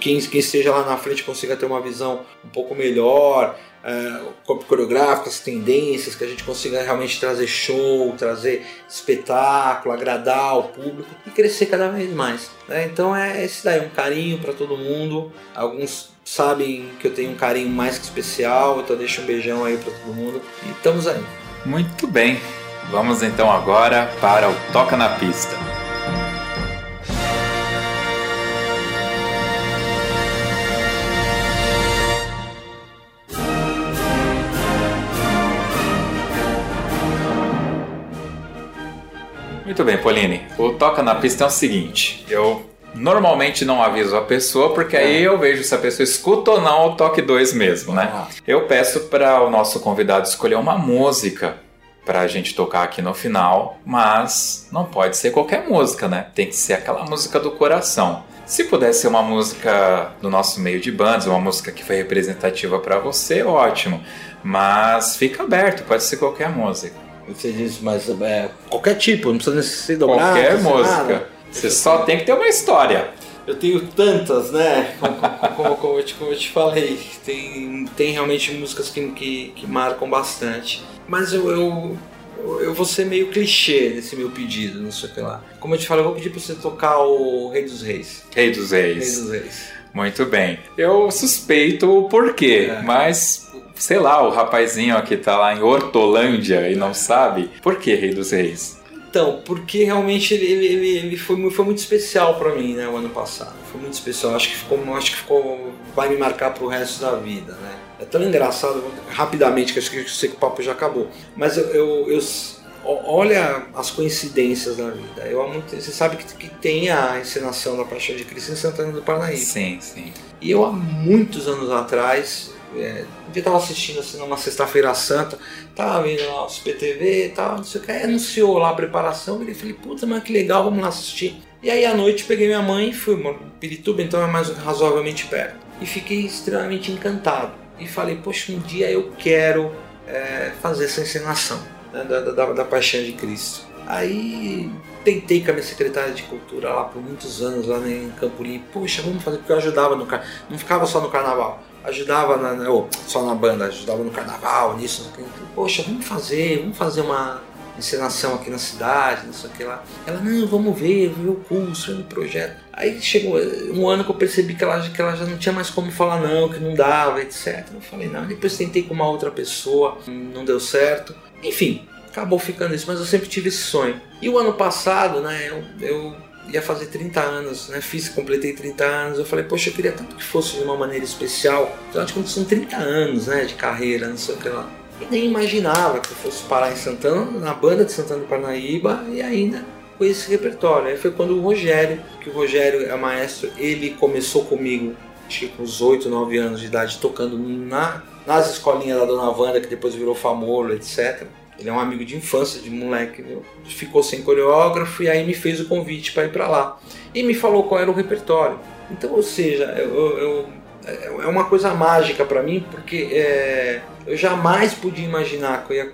quem, quem esteja lá na frente consiga ter uma visão um pouco melhor, o corpo coreográfico, as tendências, que a gente consiga realmente trazer show, trazer espetáculo, agradar o público e crescer cada vez mais. né? Então é esse daí, um carinho para todo mundo. Alguns sabem que eu tenho um carinho mais que especial, então deixa um beijão aí para todo mundo e estamos aí. Muito bem. Vamos então agora para o Toca na Pista. Muito bem, Pauline. O Toca na Pista é o seguinte: eu normalmente não aviso a pessoa, porque aí eu vejo se a pessoa escuta ou não o toque 2 mesmo, né? Ah. Eu peço para o nosso convidado escolher uma música para a gente tocar aqui no final, mas não pode ser qualquer música, né? Tem que ser aquela música do coração. Se puder ser uma música do nosso meio de bandas, uma música que foi representativa para você, ótimo. Mas fica aberto, pode ser qualquer música. Você disse, mas é, qualquer tipo, não precisa ser dobrado. Qualquer música. nada. Você só tem que ter uma história. Eu tenho tantas, né? Como, como- como- eu, te, como eu te falei, tem, tem realmente músicas que, que, que marcam bastante. Mas eu, eu, eu vou ser meio clichê nesse meu pedido, não sei o que lá. Como eu te falei, eu vou pedir pra você tocar o Rei dos Reis. Rei dos Rei Reis. dos Reis. Muito bem. Eu suspeito o porquê, É. mas sei lá, o rapazinho que tá lá em Hortolândia e não sabe por que Rei dos Reis. Então, porque realmente ele, ele, ele, foi, foi muito especial pra mim, né, o ano passado. Foi muito especial. Acho que ficou, acho que ficou, vai me marcar pro resto da vida, né? É tão engraçado, rapidamente, que acho que eu sei que o papo já acabou. Mas eu, eu, eu olha as coincidências da vida. Eu muito- você sabe que, que tem a encenação da Paixão de Cristo em Santana do Parnaíba. Sim, sim. E eu há muitos anos atrás, é, um dia tava assistindo assim numa sexta-feira santa, tava vendo lá os PTV e tal, não sei o que, aí anunciou lá a preparação, e eu falei, puta, mas que legal, vamos lá assistir. E aí à noite peguei minha mãe e fui, mano, Pirituba então é mais razoavelmente perto. E fiquei extremamente encantado. E falei, poxa, um dia eu quero é, fazer essa encenação né, da, da, da Paixão de Cristo. Aí tentei com a minha secretária de cultura lá por muitos anos lá em Campo. Poxa, vamos fazer, porque eu ajudava no carnaval. Não ficava só no carnaval, ajudava na, na- ou, só na banda, ajudava no carnaval, nisso, naquilo. Poxa, vamos fazer, vamos fazer uma encenação aqui na cidade, não sei o que lá. Ela, não, vamos ver, ver o curso, ver o projeto. Aí chegou um ano que eu percebi que ela, que ela já não tinha mais como falar não, que não dava, etc. Eu falei, não, depois tentei com uma outra pessoa, não deu certo. Enfim, acabou ficando isso, mas eu sempre tive esse sonho. E o ano passado, né, eu, eu ia fazer 30 anos, né, fiz, completei 30 anos, eu falei, poxa, eu queria tanto que fosse de uma maneira especial, afinal de contas são 30 anos, né, de carreira, não sei o que lá. E nem imaginava que eu fosse parar em Santana, na banda de Santana do Parnaíba, e ainda com esse repertório. Aí foi quando o Rogério, que o Rogério é maestro, ele começou comigo, acho que com uns 8, 9 anos de idade, tocando na, nas escolinhas da Dona Wanda, que depois virou Famolo, etc. Ele é um amigo de infância, de moleque, viu? ficou sem coreógrafo e aí me fez o convite para ir para lá. E me falou qual era o repertório. Então, ou seja, eu, eu- eu- é uma coisa mágica para mim, porque é, eu jamais podia imaginar que eu ia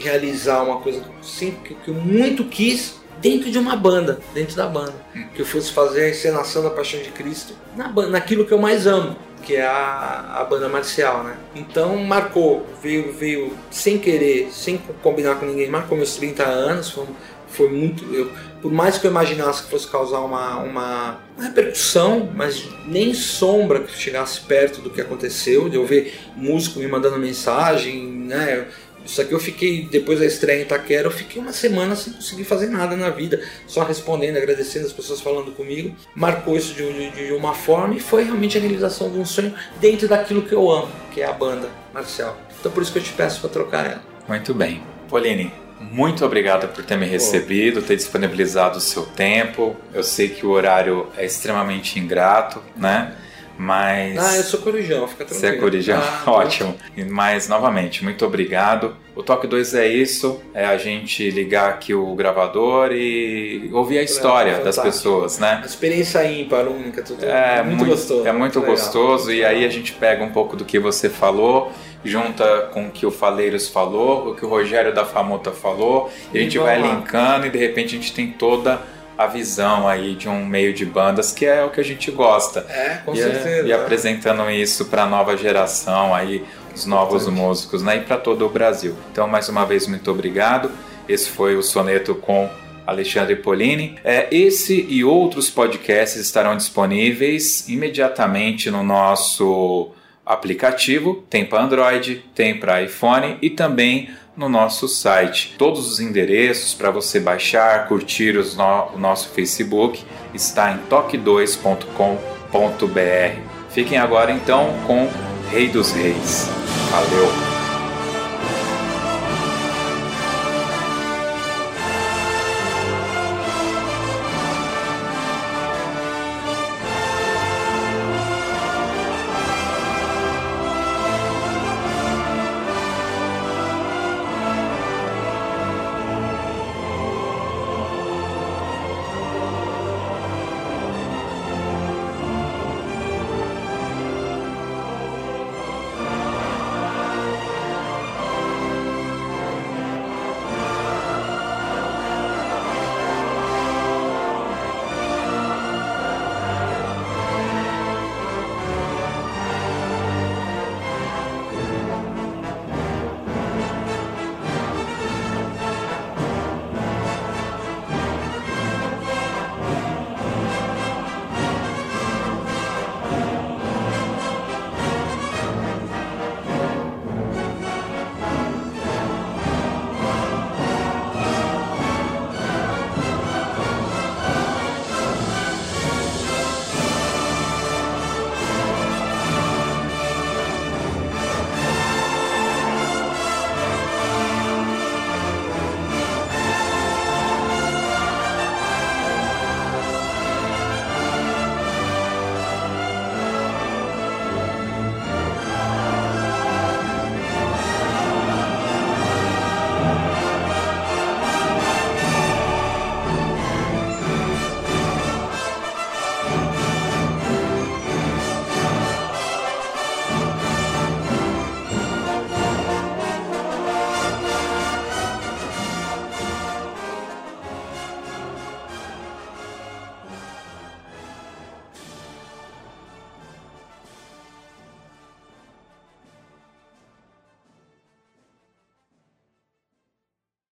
realizar uma coisa que eu sempre- que eu muito quis dentro de uma banda, dentro da banda. Que eu fosse fazer a encenação da Paixão de Cristo na, ban- naquilo que eu mais amo, que é a, a banda marcial, né? Então marcou, veio, veio sem querer, sem combinar com ninguém, marcou meus 30 anos, foi, foi muito. Eu, por mais que eu imaginasse que fosse causar uma, uma, uma repercussão, mas nem sombra que chegasse perto do que aconteceu, de eu ver músico me mandando mensagem, né? Isso aqui eu fiquei, depois da estreia em Itaquera, eu fiquei uma semana sem conseguir fazer nada na vida, só respondendo, agradecendo as pessoas falando comigo. Marcou isso de, de- de uma forma e foi realmente a realização de um sonho dentro daquilo que eu amo, que é a banda marcial. Então por isso que eu te peço para trocar ela. Muito bem. Pauline, muito obrigado por ter me recebido, ter disponibilizado o seu tempo. Eu sei que o horário é extremamente ingrato, né? Mas. Ah, eu sou corujão, fica tranquilo. Você é corujão? Ah, [laughs] Ótimo. Mas, novamente, muito obrigado. O Toque 2 é isso: é a gente ligar aqui o gravador e ouvir a história das pessoas, né? A experiência ímpar, única, tudo. É muito, gostoso. É muito gostoso. E aí a gente pega um pouco do que você falou, junta com o que o Faleiros falou, o que o Rogério da Famota falou, e a gente vai linkando e de repente a gente tem toda a visão aí de um meio de bandas que é o que a gente gosta. É, com e, certeza. e apresentando isso para a nova geração aí, os novos Importante. músicos, né? E para todo o Brasil. Então, mais uma vez, muito obrigado. Esse foi o soneto com Alexandre Polini. É, esse e outros podcasts estarão disponíveis imediatamente no nosso aplicativo. Tem para Android, tem para iPhone e também no nosso site. Todos os endereços para você baixar, curtir no- o nosso Facebook está em toque2.com.br. Fiquem agora então com Rei dos Reis. Valeu!